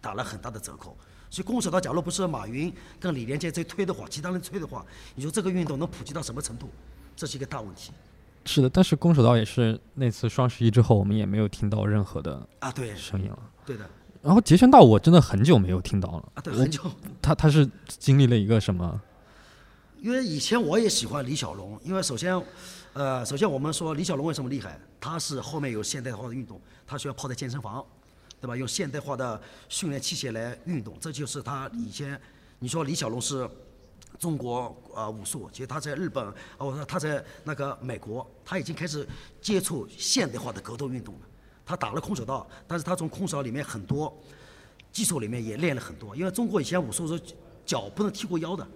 S2: 打了很大的折扣。所以空手道，假如不是马云跟李连杰在推的话，其他人推的话，你说这个运动能普及到什么程度？这是一个大问题
S4: 是的，但是空手道也是那次双十一之后，我们也没有听到任何的
S2: 啊！对，
S4: 声音了。
S2: 对的
S4: 然后截拳道我真的很久没有听到了，
S2: 啊，对，很久。
S4: 他他是经历了一个什么？
S2: 因为以前我也喜欢李小龙，因为首先，呃，首先我们说李小龙为什么厉害？他是后面有现代化的运动，他需要泡在健身房，对吧？用现代化的训练器械来运动，这就是他以前。你说李小龙是中国呃武术，其实他在日本，哦，我说他在那个美国，他已经开始接触现代化的格斗运动了。他打了空手道，但是他从空手道里面很多技术里面也练了很多，因为中国以前武术是脚不能踢过腰的。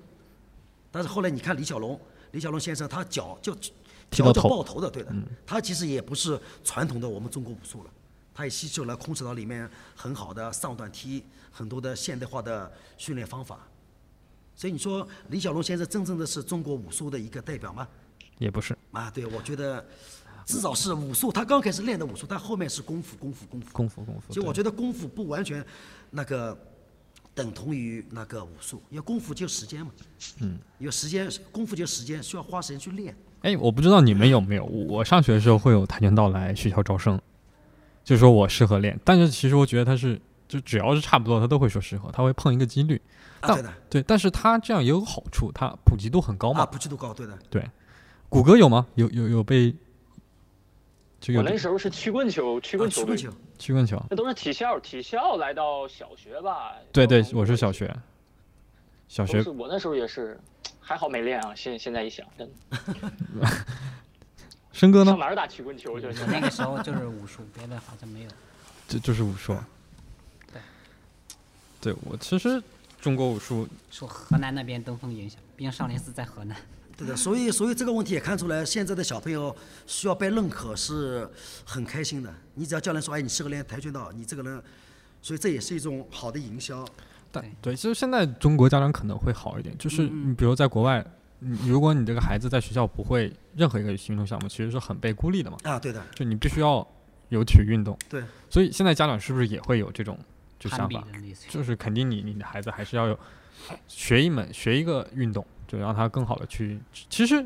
S2: 但是后来你看李小龙，李小龙先生他脚就脚就爆头的，对的。他其实也不是传统的我们中国武术了，他也吸收了空手道里面很好的上段踢，很多的现代化的训练方法。所以你说李小龙先生真正的是中国武术的一个代表吗？
S4: 也不是
S2: 啊，对，我觉得至少是武术，他刚开始练的武术，但后面是功夫，功夫，功夫。
S4: 功夫功夫。
S2: 就我觉得功夫不完全那个等同于那个武术，因为功夫就时间嘛。嗯。有时间功夫就时间，需要花时间去练。
S4: 哎，我不知道你们有没有，我上学的时候会有跆拳道来学校招生，就说我适合练，但是其实我觉得他是就只要是差不多，他都会说适合，他会碰一个几率。
S2: 啊，
S4: 但
S2: 对的。
S4: 对，但是他这样也有好处，他普及度很高
S2: 啊，
S4: 嘛。
S2: 普及度高，对的。
S4: 对，谷歌有吗？有有有被
S6: 我那时候是曲棍球，曲棍
S2: 啊，
S6: 球队，
S2: 曲棍球。
S4: 曲棍球。
S6: 那都是体校，体校来到小学吧？
S4: 对对我是小学，小学
S6: 我那时候也是，还好没练啊。现现在一想，真的
S4: 申哥呢
S6: 上？哪儿打曲棍球去？
S3: 我那个时候就是武术，别的好像没有。
S4: 这就是武术。对我其实中国武术
S3: 受河南那边东风影响，毕竟少林寺在河南。
S2: 对的，所以所以这个问题也看出来，现在的小朋友需要被认可是很开心的。你只要教练说，哎，你适合练跆拳道，你这个人，所以这也是一种好的营销。
S4: 但对，其实现在中国家长可能会好一点，就是你比如在国外，你如果你这个孩子在学校不会任何一个运动项目，其实是很被孤立的嘛。
S2: 啊，对的，
S4: 就你必须要有体育运动。
S2: 对。
S4: 所以现在家长是不是也会有这种就想法？就是肯定你你的孩子还是要有学一门学一个运动，就让他更好的去。其实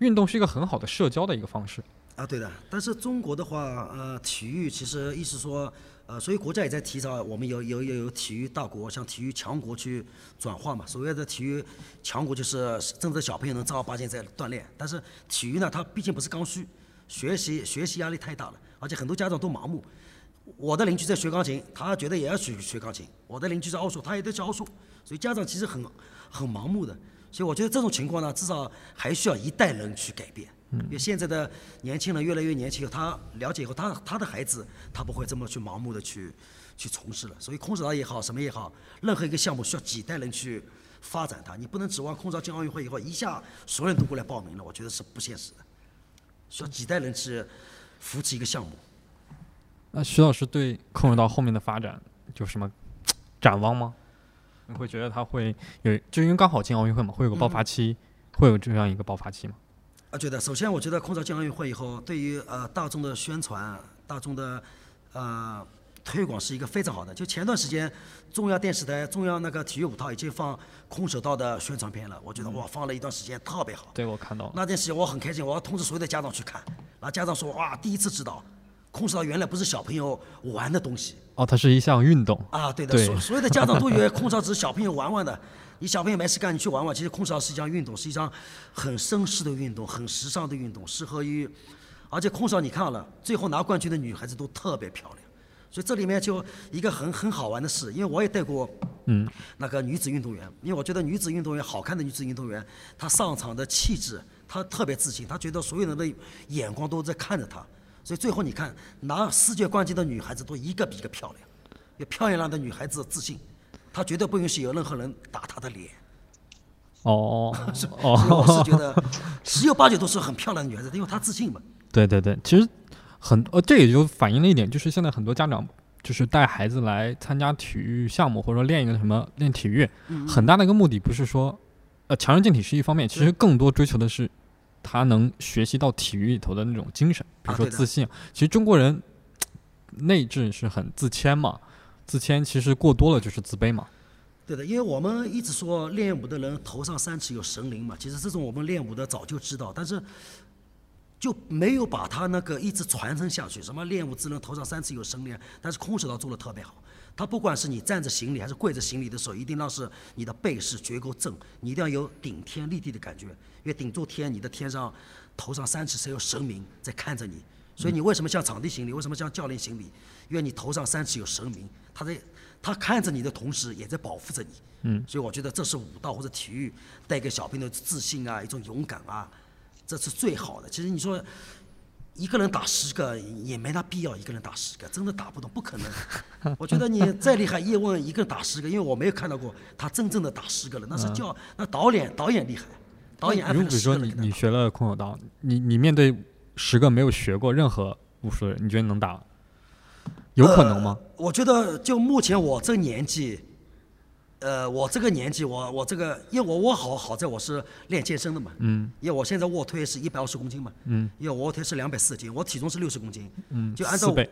S4: 运动是一个很好的社交的一个方式。
S2: 啊，对的。但是中国的话，呃，体育其实意思说，呃，所以国家也在提倡我们有有有有体育大国向体育强国去转化嘛。所谓的体育强国，就是真的小朋友能正儿八经在锻炼。但是体育呢，它毕竟不是刚需，学习学习压力太大了，而且很多家长都盲目。我的邻居在学钢琴，他觉得也要学学钢琴；我的邻居是奥数，他也得学奥数。所以家长其实很很盲目的。所以我觉得这种情况呢，至少还需要一代人去改变。因为现在的年轻人越来越年轻，他了解以后，他他的孩子他不会这么去盲目的去去从事了。所以空手道也好，什么也好，任何一个项目需要几代人去发展它。你不能指望空手道进奥运会以后一下所有人都过来报名了，我觉得是不现实的。需要几代人去扶持一个项目。
S4: 那徐老师对空手道后面的发展有什么展望吗？你会觉得他会有，就因为刚好进奥运会嘛，会有个爆发期，会有这样一个爆发期吗？
S2: 啊，觉得首先我觉得空手进奥运会以后，对于呃大众的宣传、大众的呃推广是一个非常好的。就前段时间中央电视台、中央那个体育五套已经放空手道的宣传片了，我觉得哇放了一段时间特别好。
S4: 对，我看到了。
S2: 那段时间我很开心，我要通知所有的家长去看。然后家长说哇，第一次知道空手道原来不是小朋友玩的东西。
S4: 哦，它是一项运动。
S2: 啊，对的，
S4: 对
S2: 所所有的家长都以为 空手道只是小朋友玩玩的。你小朋友没事干，你去玩玩。其实空手道是一项运动，是一项很绅士的运动，很时尚的运动，适合于。而且空手道你看了，最后拿冠军的女孩子都特别漂亮。所以这里面就一个很很好玩的事，因为我也带过
S4: 嗯
S2: 那个女子运动员，因为我觉得女子运动员好看的女子运动员，她上场的气质，她特别自信，她觉得所有人的眼光都在看着她，所以最后你看拿世界冠军的女孩子都一个比一个漂亮，有漂亮的女孩子自信，她绝对不允许有任何人打她的脸。
S4: 哦
S2: 是哦。我是
S4: 哦，
S2: 觉得十有八九都是很漂亮的女孩子，因为她自信嘛。
S4: 对对对，其实很呃，这也就反映了一点，就是现在很多家长就是带孩子来参加体育项目，或者说练一个什么练体育，很大的一个目的不是说，呃，强身健体是一方面，其实更多追求的是他能学习到体育里头的那种精神，比如说自信。其实中国人内置是很自谦嘛，自谦其实过多了就是自卑嘛。
S2: 对的，因为我们一直说练武的人头上三尺有神灵嘛，其实这种我们练武的早就知道，但是就没有把他那个一直传承下去。什么练武之人头上三尺有神灵，但是空手道做的特别好。他不管是你站着行礼还是跪着行礼的时候，一定要是你的背是绝够正，你一定要有顶天立地的感觉，因为顶住天，你的天上头上三尺是有神明在看着你。所以你为什么向场地行礼？为什么向教练行礼？因为你头上三尺有神明，他在他看着你的同时，也在保护着你。
S4: 嗯，
S2: 所以我觉得这是武道或者体育带给小朋友的自信啊，一种勇敢啊，这是最好的。其实你说一个人打十个也没那必要，一个人打十个真的打不动，不可能。我觉得你再厉害，叶问一个人打十个，因为我没有看到过他真正的打十个人，那是叫那导演导演厉害，导演
S4: 如果比如说。你你学了空手道，你你面对十个没有学过任何武术的人，你觉得能打？有可能吗？
S2: 我觉得就目前我这个年纪，呃，我这个年纪，我我这个，因为我我好好在我是练健身的嘛，
S4: 嗯
S2: 因为我现在卧推是一百二十公斤嘛，
S4: 嗯
S2: 因为我卧推是两百四十斤，我体重是六十公斤，
S4: 嗯，
S2: 就按照
S4: 四倍。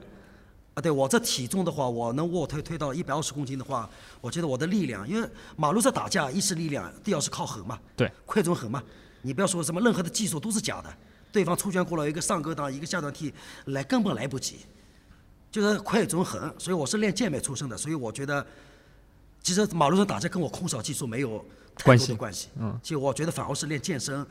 S2: 啊，对我这体重的话，我能卧推推到一百二十公斤的话，我觉得我的力量，因为马路上打架，一是力量，第二是靠狠嘛，
S4: 对，
S2: 快准狠嘛。你不要说什么任何的技术都是假的，对方出拳过来一个上勾挡，一个下段踢，来根本来不及，就是快准狠。所以我是练健美出身的，所以我觉得，其实马路上打架跟我空手技术没有太
S4: 关系
S2: 多的关系。
S4: 嗯，
S2: 其实我觉得反而是练健身，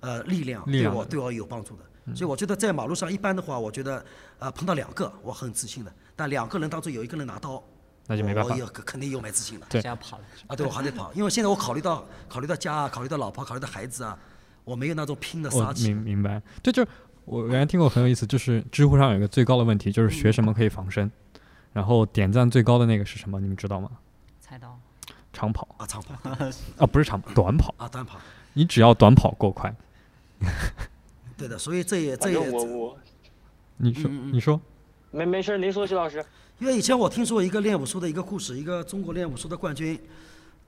S2: 呃，力量对我对我有帮助的。所以我觉得在马路上一般的话，我觉得呃碰到两个我很自信的，但两个人当中有一个人拿刀，
S4: 那就没办法
S2: 我也肯定有没自信的。
S4: 对
S3: 这样跑了。
S2: 啊，对我还得跑，因为现在我考虑到考虑到家啊，考虑到老婆，考虑到孩子啊，我没有那种拼的杀
S4: 我
S2: 气。
S4: 明明白，这就是我原来听过很有意思，就是知乎上有一个最高的问题，就是学什么可以防身，然后点赞最高的那个是什么？你们知道吗？
S3: 菜刀，
S4: 长跑
S2: 啊，长跑
S4: 啊，不是长跑，短跑。
S2: 啊，短跑，
S4: 你只要短跑够快，
S2: 对的，所以这也这也
S5: 我我
S4: 你说你说，
S5: 没没事儿，您说徐老师。
S2: 因为以前我听说一个练武术的一个故事，一个中国练武术的冠军，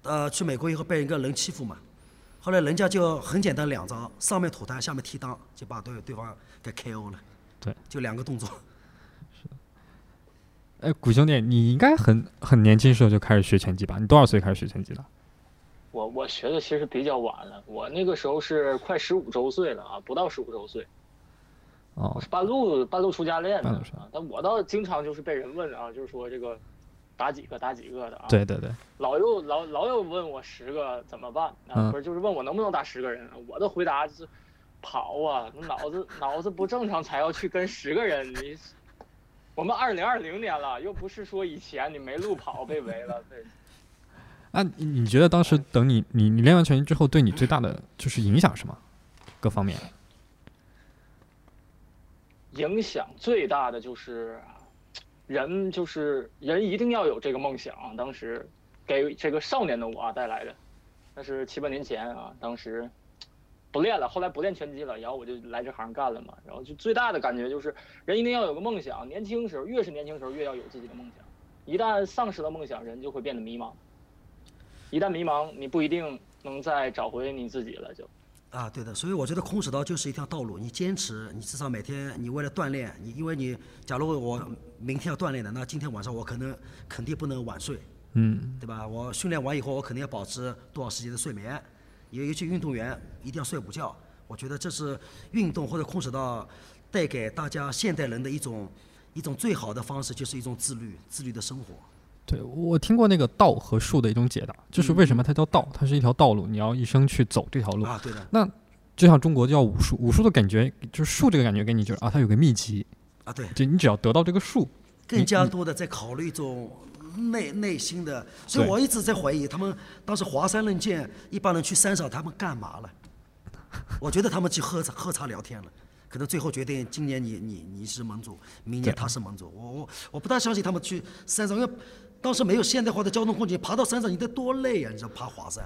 S2: 呃，去美国以后被一个人欺负嘛，后来人家就很简单两招，上面吐痰，下面踢裆，就把对对方给 KO 了。
S4: 对，
S2: 就两个动作。
S4: 是哎，古兄弟，你应该很很年轻时候就开始学拳击吧？你多少岁开始学拳击的？
S5: 我我学的其实比较晚了，我那个时候是快十五周岁了啊，不到十五周岁，
S4: 哦
S5: 我是半路半路出家练的啊。但我倒经常就是被人问啊，就是说这个打几个打几个的啊。，
S4: 对对对，
S5: 老又老老有问我十个怎么办啊？
S4: 嗯
S5: 不是就是问我能不能打十个人啊？我的回答就是跑啊，脑子脑子不正常才要去跟十个人你。我们二零二零年了，又不是说以前你没路跑被围了，对。
S4: 那、你你觉得当时等你你你练完拳击之后，对你最大的就是影响是什么？各方面？
S5: 影响最大的就是，人就是人一定要有这个梦想。当时给这个少年的我啊带来的，那是七八年前啊，当时不练了，后来不练拳击了，然后我就来这行干了嘛。然后就最大的感觉就是，人一定要有个梦想，年轻时候越是年轻时候越要有自己的梦想。一旦丧失了梦想，人就会变得迷茫。一旦迷茫，你不一定能再找回你自己了，就。
S2: 啊，对的，所以我觉得空手道就是一条道路，你坚持，你至少每天你为了锻炼，你因为你假如我明天要锻炼的，那今天晚上我可能肯定不能晚睡，
S4: 嗯，
S2: 对吧？我训练完以后，我肯定要保持多少时间的睡眠，尤尤其运动员一定要睡午觉，我觉得这是运动或者空手道带给大家现代人的一种一种最好的方式，就是一种自律，自律的生活。
S4: 对我听过那个道和术的一种解答，就是为什么它叫道？它是一条道路，你要一生去走这条路。
S2: 啊，对的，
S4: 那就像中国叫武术，武术的感觉就是术这个感觉给你就是啊，它有个秘籍，
S2: 啊对，
S4: 就你只要得到这个术，
S2: 更加多的在考虑一种内内心的，所以我一直在怀疑他们当时华山论剑一帮人去山上，他们干嘛了？我觉得他们去喝茶喝茶聊天了，可能最后决定今年你你你是盟主，明年他是盟主。我我我不大相信他们去山上，因为当时没有现代化的交通工具，爬到山上你得多累啊！你知道爬华山。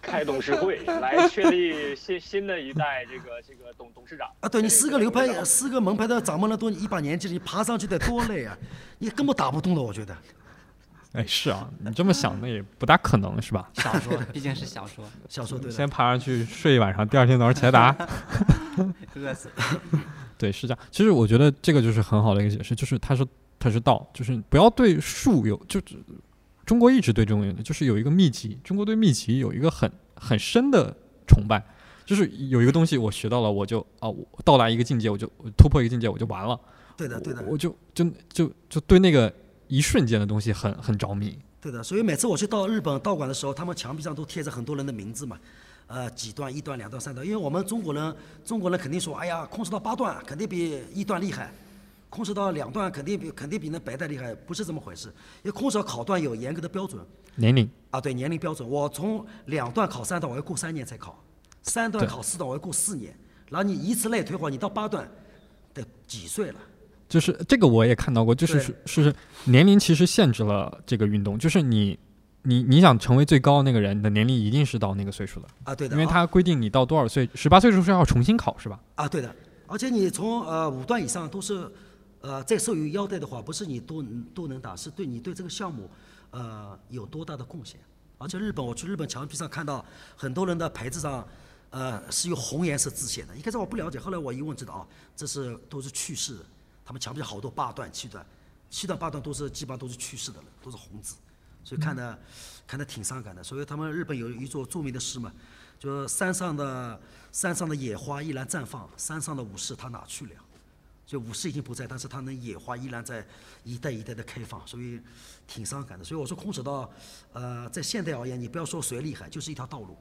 S5: 开董事会来确立新新的一代这个这个董董事长
S2: 啊，对你四个流派，四个门派的掌门人都一把年纪了，你爬上去得多累啊！你根本打不动的，我觉得。
S4: 哎，是啊，你这么想那也不大可能是吧？
S3: 小说 毕竟是小说，
S2: 小说对
S4: 先爬上去睡一晚上，第二天早上起来打。
S3: 饿死。
S4: 对，是这样。其实我觉得这个就是很好的一个解释，就是它是它是道，就是不要对术有，就是中国一直对这种就是有一个秘籍，中国对秘籍有一个很很深的崇拜，就是有一个东西我学到了，我就啊，我到达一个境界，我就我突破一个境界，我就完了。
S2: 对的，对的，
S4: 我就就就就对那个一瞬间的东西很很着迷。
S2: 对的，所以每次我去到日本道馆的时候，他们墙壁上都贴着很多人的名字嘛，呃，几段、一段、两段、三段。因为我们中国人，中国人肯定说，哎呀，空手道八段肯定比一段厉害，空手道两段肯定比肯定比那白带厉害，不是这么回事。因为空手考段有严格的标准。
S4: 年龄
S2: 啊，对年龄标准，我从两段考三段，我要过三年才考；三段考四段，我要过四年。然后你以此类推，话你到八段得几岁了？
S4: 就是这个我也看到过，就是是是年龄其实限制了这个运动，就是你你你想成为最高的那个人，你的年龄一定是到那个岁数的
S2: 啊，对的，
S4: 因为他规定你到多少岁，十八岁的时候是要重新考是吧？
S2: 啊，对的，而且你从呃五段以上都是呃再授予腰带的话，不是你都都能打，是对你对这个项目呃有多大的贡献。而且日本，我去日本墙壁上看到很多人的牌子上呃是用红颜色字写的，一开始我不了解，后来我一问知道啊，这是都是去世。他们墙壁好多八段、七段，七段八段都是基本上都是去世的了，都是红字，所以看的看的挺伤感的。所以他们日本有一座著名的诗嘛，就山上的山上的野花依然绽放，山上的武士他哪去了？就武士已经不在，但是他那野花依然在一代一代的开放，所以挺伤感的。所以我说空手道，呃，在现代而言，你不要说谁厉害，就是一条道路，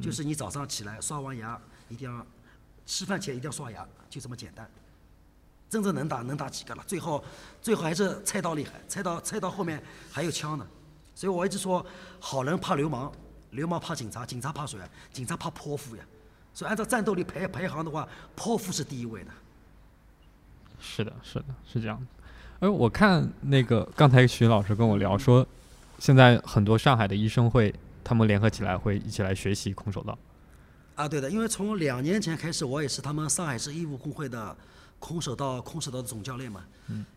S2: 就是你早上起来刷完牙一定要吃饭前一定要刷牙，就这么简单。真正能打能打几个了？最后，最后还是菜刀厉害。菜刀菜刀后面还有枪呢，所以我一直说，好人怕流氓，流氓怕警察，警察怕谁？警察怕泼妇呀。所以按照战斗力排排行的话，泼妇是第一位的。
S4: 是的，是的，是这样的。而我看那个刚才徐老师跟我聊说，现在很多上海的医生会，他们联合起来会一起来学习空手道。
S2: 啊，对的，因为从两年前开始，我也是他们上海市医务工会的。空手道，空手道的总教练嘛，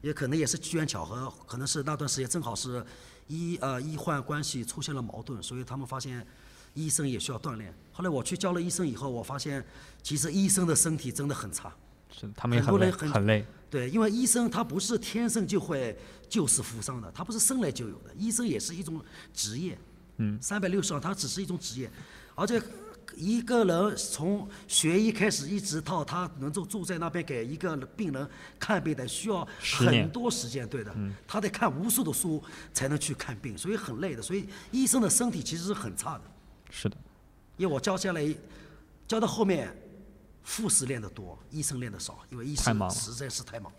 S2: 也可能也是机缘巧合，可能是那段时间正好是医呃医患关系出现了矛盾，所以他们发现医生也需要锻炼。后来我去教了医生以后，我发现其实医生的身体真的很差，
S4: 是他们也很累，很累。
S2: 对，因为医生他不是天生就会救死扶伤的，他不是生来就有的，医生也是一种职业。
S4: 嗯，
S2: 三百六十行，他只是一种职业，而且。一个人从学医开始，一直到他能够住在那边给一个病人看病的，需要很多时间，对的。他得看无数的书才能去看病，所以很累的。所以医生的身体其实是很差的。
S4: 是的。
S2: 因为我教下来，教到后面，护士练得多，医生练得少，因为医生实在是太忙。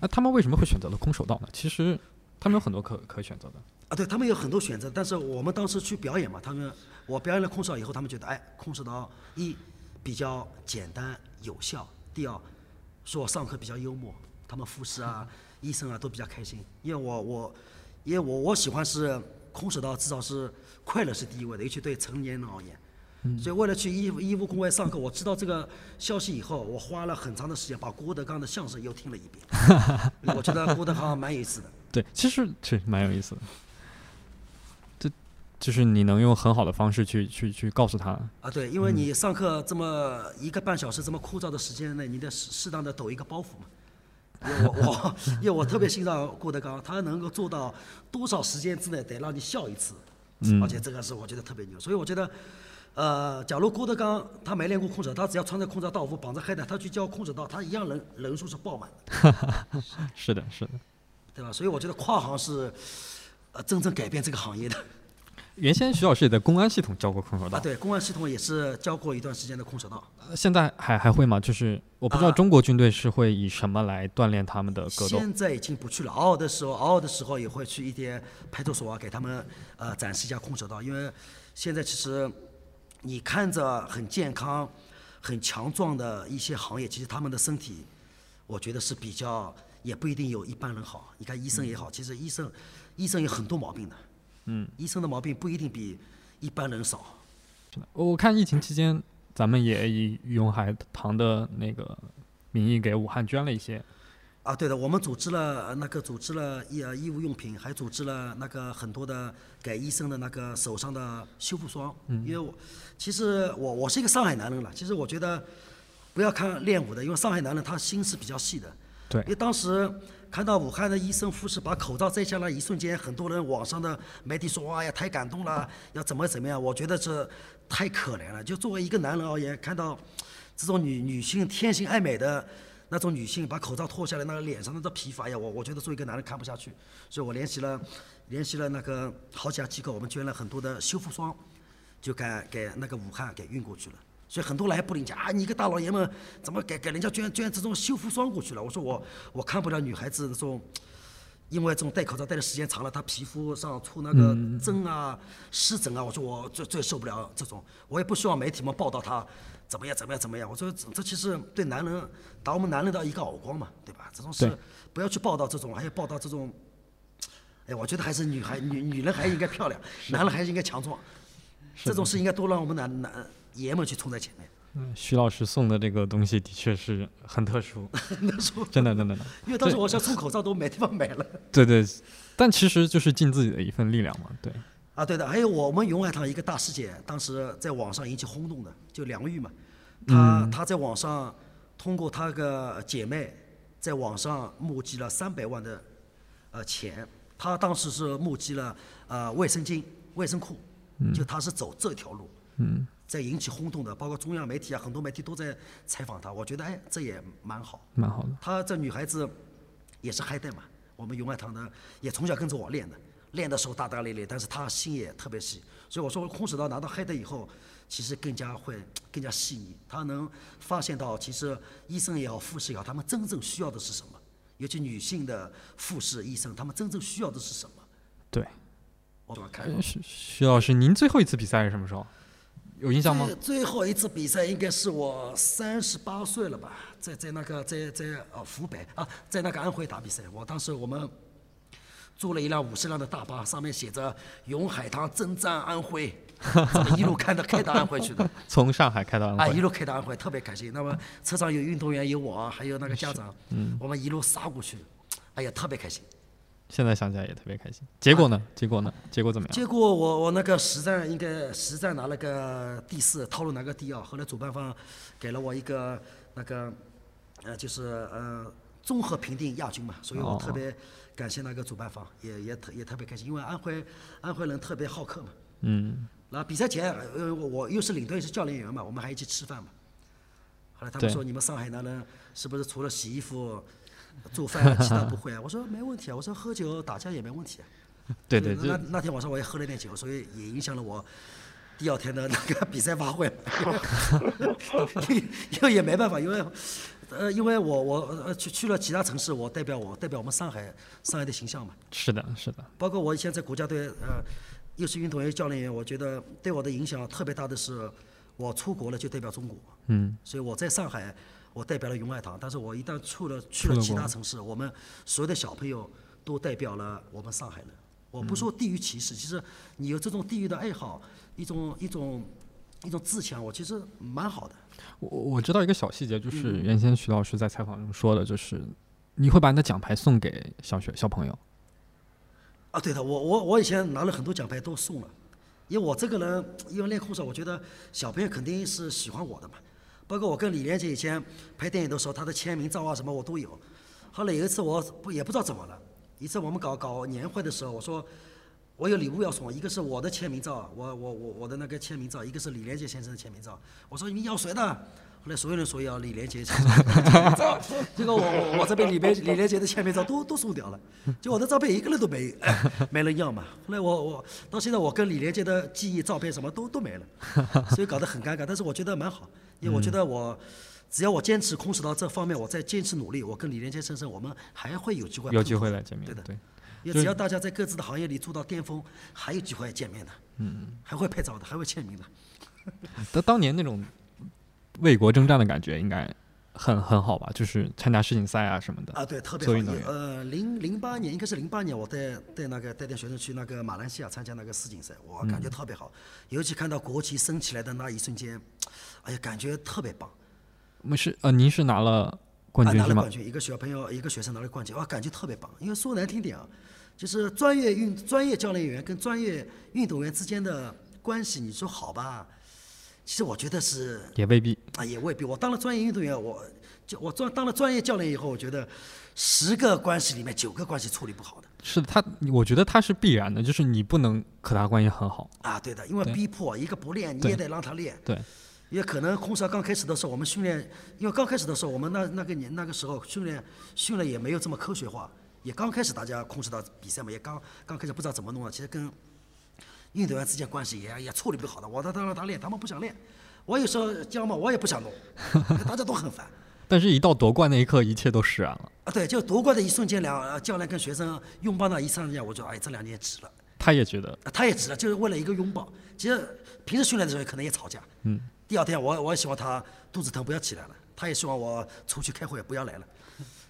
S4: 那他们为什么会选择了空手道呢？其实他们有很多可可选择的。
S2: 啊，对他们有很多选择，但是我们当时去表演嘛，他们。我表演了空手道以后，他们觉得，哎，空手道一比较简单有效，第二，说我上课比较幽默，他们护士啊、医生啊都比较开心，因为我我，因为我我喜欢是空手道，至少是快乐是第一位的，尤其对成年人而言，所以为了去义义务工会上课，我知道这个消息以后，我花了很长的时间把郭德纲的相声又听了一遍，我觉得郭德纲蛮有意思的。
S4: 对，其实是蛮有意思的。这就是你能用很好的方式去去去告诉他
S2: 啊，对，因为你上课这么一个半小时这么枯燥的时间内，你得适适当的抖一个包袱嘛。我 我因为我特别欣赏郭德纲，他能够做到多少时间之内得让你笑一次，而且这个是我觉得特别牛。所以我觉得，呃，假如郭德纲他没练过空手，他只要穿着空手道服绑着黑带，他去教空手道，他一样人人数是爆满
S4: 的。是的，是的，
S2: 对吧？所以我觉得跨行是呃真正改变这个行业的。
S4: 原先徐老师也在公安系统教过空手道
S2: 啊，对，公安系统也是教过一段时间的空手道。
S4: 现在还还会吗？就是我不知道中国军队是会以什么来锻炼他们的格斗。
S2: 现在已经不去了，偶尔的时候，偶尔的时候也会去一些派出所啊，给他们呃展示一下空手道。因为现在其实你看着很健康、很强壮的一些行业，其实他们的身体，我觉得是比较也不一定有一般人好。你看医生也好，其实医生医生有很多毛病的。
S4: 嗯，
S2: 医生的毛病不一定比一般人少。
S4: 我看疫情期间，咱们也以永海堂的那个名义给武汉捐了一些。
S2: 啊，对的，我们组织了那个组织了医呃医务用品，还组织了那个很多的给医生的那个手上的修复霜。
S4: 嗯。
S2: 因为我其实我我是一个上海男人了，其实我觉得不要看练武的，因为上海男人他心是比较细的。
S4: 对
S2: 因为当时看到武汉的医生护士把口罩摘下来一瞬间，很多人网上的媒体说：“哎呀，太感动了，要怎么怎么样？”我觉得这太可怜了。就作为一个男人而言，看到这种女女性天性爱美的那种女性把口罩脱下来，那个脸上那个皮肤，哎呀，我我觉得作为一个男人看不下去，所以我联系了联系了那个好几家机构，我们捐了很多的修复霜，就给给那个武汉给运过去了。所以很多人还不理解啊，你一个大老爷们怎么给给人家捐捐这种修复霜过去了？我说我我看不了女孩子那种，因为这种戴口罩戴的时间长了，她皮肤上出那个针啊、湿疹啊，我说我最最受不了这种，我也不希望媒体们报道她怎么样怎么样怎么样。我说这这其实对男人打我们男人的一个耳光嘛，对吧？这种事不要去报道这种，还要报道这种。哎，我觉得还是女孩女女人还应该漂亮，男人还是应该强壮。这种事应该多让我们男男爷们去冲在前面。
S4: 嗯徐老师送的这个东西的确是很特殊，
S2: 那时候，
S4: 真的真的真的。
S2: 因为当时我想送口罩都没地方买了。
S4: 对对，但其实就是尽自己的一份力量嘛。对，
S2: 啊，对的，还有我们永海堂一个大师姐，当时在网上引起轰动的，就梁玉嘛，她她在网上通过她个姐妹在网上募集了三百万的呃钱，她当时是募集了呃卫生巾、卫生裤，就她是走这条路，
S4: 嗯，
S2: 在引起轰动的，包括中央媒体啊，很多媒体都在采访她，我觉得哎这也蛮好。
S4: 蛮好的。
S2: 她这女孩子也是嗨带嘛，我们永爱堂的也从小跟着我练的，练的时候大大咧咧，但是他心也特别细，所以我说空手道拿到黑带以后，其实更加会更加细腻，他能发现到其实医生也好，护士也好，他们真正需要的是什么，尤其女性的护士、医生，他们真正需要的是什么？
S4: 对，
S2: 我把开
S4: 呃徐徐老师，您最后一次比赛是什么时候？有印象吗？
S2: 最最后一次比赛应该是我三十八岁了吧，在在那个在在呃湖北啊，在那个安徽打比赛。我当时我们租了一辆五十辆的大巴，上面写着“永海棠征战安徽”，一路开到开到安徽去的，
S4: 从上海开到安
S2: 啊，一。路开到安徽，特别开心。那么车上有运动员，有我，还有那个家长，我们一路杀过去，哎呀，特别开心。
S4: 现在想起来也特别开心。结果呢？结果呢？结果怎么样？
S2: 结果我我那个实战应该实战拿了个第四，套路拿个第二。后来主办方给了我一个那个呃，就是呃综合评定亚军嘛，所以我
S4: 哦
S2: 特别感谢那个主办方，也也特也特别开心，因为安徽安徽人特别好客嘛。
S4: 嗯，
S2: 然后比赛前，呃，我我又是领队，是教练员嘛，我们还一起吃饭嘛。后来他们说你们上海男人是不是除了洗衣服、做饭，其他不会啊？我说没问题啊，我说喝酒打架也没问题啊。
S4: 对对，
S2: 那那天晚上我也喝了点酒，所以也影响了我第二天的那个比赛发挥。因为也没办法，因为呃，因为我我呃去去了其他城市，我代表我代表我们上海上海的形象嘛。
S4: 是的，是的，
S2: 包括我以前在国家队呃，又是运动员教练员，我觉得对我的影响特别大的是，我出国了就代表中国。
S4: 嗯，
S2: 所以我在上海，我代表了永爱堂，但是我一旦出了去了其他城市，我们所有的小朋友都代表了我们上海人。我不说地域歧视，其实你有这种地域的爱好，一种一种一种自强，我其实蛮好的。
S4: 我我知道一个小细节，就是
S2: 嗯
S4: 原先徐老师在采访中说的，就是你会把你的奖牌送给小学小朋友。
S2: 啊，对的，我我我以前拿了很多奖牌都送了，因为我这个人因为练空手，我觉得小朋友肯定是喜欢我的嘛。包括我跟李连杰以前拍电影的时候，他的签名照啊什么我都有。后来有一次我不也不知道怎么了，一次我们搞搞年会的时候，我说我有礼物要送，一个是我的签名照，我我我我的那个签名照，一个是李连杰先生的签名照。我说你要谁的？后来所有人说要李连杰先生的签名照，结果我我我这边李连李连杰的签名照都都送掉了，就我的照片一个人都没 没人要嘛。后来我我到现在我跟李连杰的记忆照片什么都都没了，所以搞得很尴尬。但是我觉得蛮好，因为我觉得我。只要我坚持控制到这方面，我再坚持努力，我跟李连杰先生，我们还会有机会
S4: 有机会来见面。
S2: 对的，
S4: 对，
S2: 也只要大家在各自的行业里做到巅峰，还有机会见面的。嗯，还会拍照的，还会签名的。
S4: 但当年那种为国征战的感觉应该很很好吧？就是参加世锦赛啊什么的。
S2: 啊，对，特别好。呃，零零八年应该是零八年，我带带那个带点学生去那个马来西亚参加那个世锦赛，我感觉
S4: 嗯
S2: 特别好。尤其看到国旗升起来的那一瞬间，哎呀，感觉特别棒。
S4: 我们是呃，您是拿了冠
S2: 啊，
S4: 军是吗
S2: 拿了冠？军，一个小朋友，一个学生拿了冠军，哇，感觉特别棒。因为说难听点啊，就是专业运专业教练员跟专业运动员之间的关系，你说好吧？其实我觉得是
S4: 也未必。
S2: 啊，也未必。我当了专业运动员，我就我专当了专业教练以后，我觉得十个关系里面九个关系处理不好的
S4: 是的，他我觉得他是必然的，就是你不能和他关系很好。
S2: 啊，对的，因为逼迫一个不练，你也得让他练。
S4: 对，
S2: 也可能空少刚开始的时候，我们训练，因为刚开始的时候，我们那那个年那个时候训练训练也没有这么科学化，也刚开始大家控制到比赛嘛，也刚刚开始不知道怎么弄啊。其实跟运动员之间关系也也处理不好的。我他他让他练，他们不想练。我有时候教嘛，我也不想弄，大家都很烦。
S4: 但是，一到夺冠那一刻，一切都释然了。
S2: 啊，对，就夺冠的一瞬间，两呃教练跟学生拥抱那一瞬间，我就哎，这两年值了。
S4: 他也觉得，
S2: 啊他也值了，就是为了一个拥抱。其实平时训练的时候可能也吵架。
S4: 嗯。
S2: 第二天我我也希望他肚子疼不要起来了，他也希望我出去开会不要来了，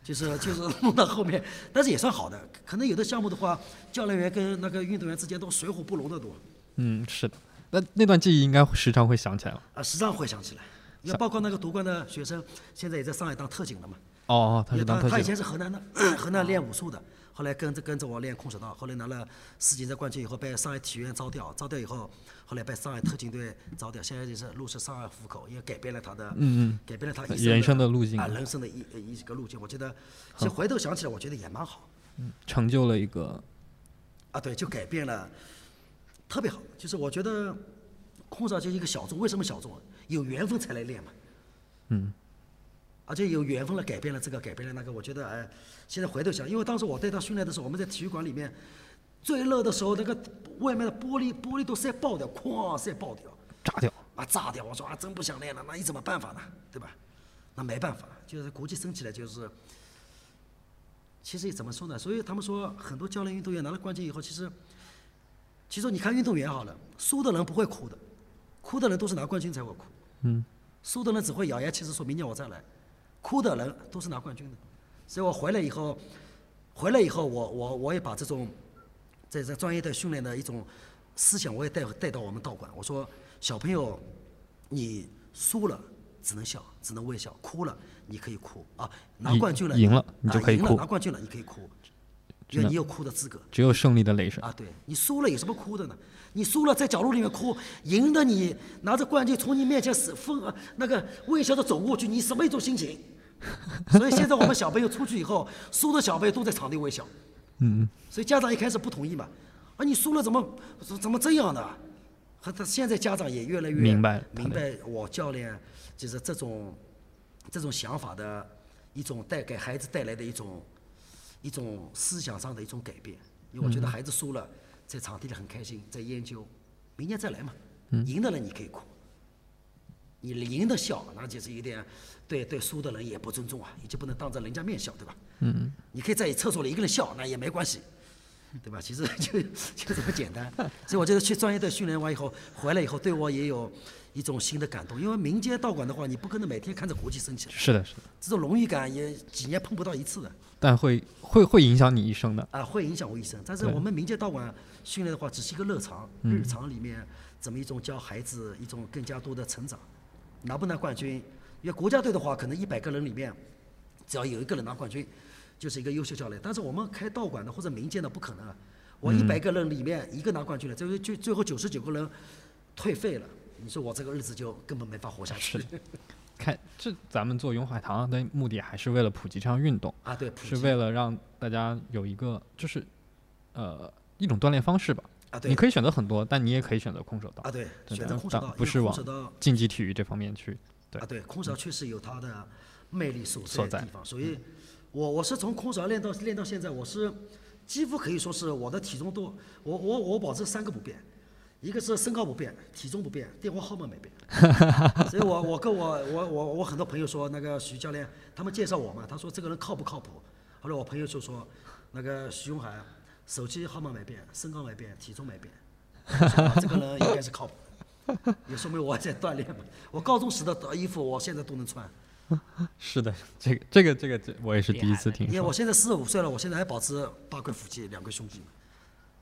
S2: 就是就是 弄到后面，但是也算好的。可能有的项目的话，教练员跟那个运动员之间都水火不容的多。
S4: 嗯，是的。那那段记忆应该时常会想起来了。
S2: 啊，时常会想起来。因为包括那个夺冠的学生，现在也在上海当特警了嘛。
S4: 哦
S2: 哦，他
S4: 是当特警
S2: 他他以前。是河南的，河南练武术的，后来跟着跟着我练空手道，后来拿了世锦赛冠军以后被上海体育院招掉，招掉以后，后来被上海特警队招掉，现在就是入是上海户口，也改变了他的，
S4: 嗯嗯。
S2: 改变了他
S4: 人生的路径。
S2: 啊，人生的一呃一个路径，我觉得，其实回头想起来，我觉得也蛮好。
S4: 嗯成就了一个，
S2: 啊，对，就改变了，特别好，就是我觉得空手道就是一个小众，为什么小众？有缘分才来练嘛。
S4: 嗯，
S2: 而且有缘分了，改变了这个，改变了那个。我觉得，哎，现在回头想，因为当时我带他训练的时候，我们在体育馆里面最热的时候，那个外面的玻璃玻璃都晒爆掉，哐晒爆掉，
S4: 炸掉。
S2: 啊炸掉。我说啊，真不想练了，那你怎么办法呢？对吧？那没办法，就是国际升起来就是，其实怎么说呢？所以他们说很多教练运动员拿了冠军以后，其实，其实你看运动员好了，输的人不会哭的，哭的人都是拿冠军才会哭。
S4: 嗯，
S2: 输的人只会咬牙切齿说明年我再来，哭的人都是拿冠军的。所以我回来以后，回来以后我我我也把这种在这专业的训练的一种思想，我也带带到我们道馆。我说小朋友，你输了只能笑，只能微笑；哭了你可以哭啊，拿冠军了
S4: 赢了
S2: 你
S4: 就可以哭
S2: 拿冠军了你可以哭，因为你有哭的资格。
S4: 只有胜利的泪水。
S2: 啊，对你输了有什么哭的呢？你输了在角落里面哭，赢的你拿着冠军从你面前是风啊那个微笑的走过去，你什么一种心情？所以现在我们小朋友出去以后，输的小朋友都在场内微笑。
S4: 嗯，
S2: 所以家长一开始不同意嘛，啊，你输了怎么怎么这样的？和他现在家长也越来越
S4: 明白
S2: 明白我教练就是这种这种想法的一种带给孩子带来的一种一种思想上的一种改变。因为我觉得孩子输了，在场地里很开心，在研究，明年再来嘛。赢的人你可以哭，你赢的笑，那就是有点对对输的人也不尊重啊，你就不能当着人家面笑，对吧？嗯，你可以在厕所里一个人笑，那也没关系。对吧？其实就 就这么简单，所以我觉得去专业的训练完以后，回来以后对我也有一种新的感动。因为民间道馆的话，你不可能每天看着国旗升起来，
S4: 是的，是的，
S2: 这种荣誉感也几年碰不到一次的
S4: 但会会会影响你一生的。
S2: 啊，会影响我一生。但是我们民间道馆训练的话，只是一个日常，日常里面怎么一种教孩子一种更加多的成长，拿不拿冠军？因为国家队的话，可能一百个人里面，只要有一个人拿冠军，就是一个优秀教练。但是我们开道馆的或者民间的不可能啊，我一百个人里面一个拿冠军了，最后就最后九十九个人退费了，你说我这个日子就根本没法活下去。
S4: 看，这咱们做永海堂的目的还是为了普及这项运动，
S2: 啊，对，
S4: 是为了让大家有一个就是呃一种锻炼方式吧。
S2: 啊，对，
S4: 你可以选择很多，但你也可以选择空手道
S2: 啊，，对，
S4: 对
S2: 选择空手道，
S4: 不是往竞技体育这方面去。对
S2: 啊，对，空。手道确实有它的魅力所
S4: 所在
S2: 在的地方，所以，我我是从空手道练到练到现在，我是几乎可以说是我的体重都，我我我保证三个不变，一个是身高不变，体重不变，电话号码没变，所以我我跟我我我我很多朋友说那个徐教练，他们介绍我嘛，他说这个人靠不靠谱？后来我朋友就说那个徐永海，手机号码没变，身高没变，体重没变，这个人应该是靠谱的。也说明我在锻炼嘛。我高中时的衣服，我现在都能穿，
S4: 是的，这个这个这个这我也是第一次听说。
S2: 因为我现在四十五岁了，我现在还保持八块腹肌，两块胸肌嘛，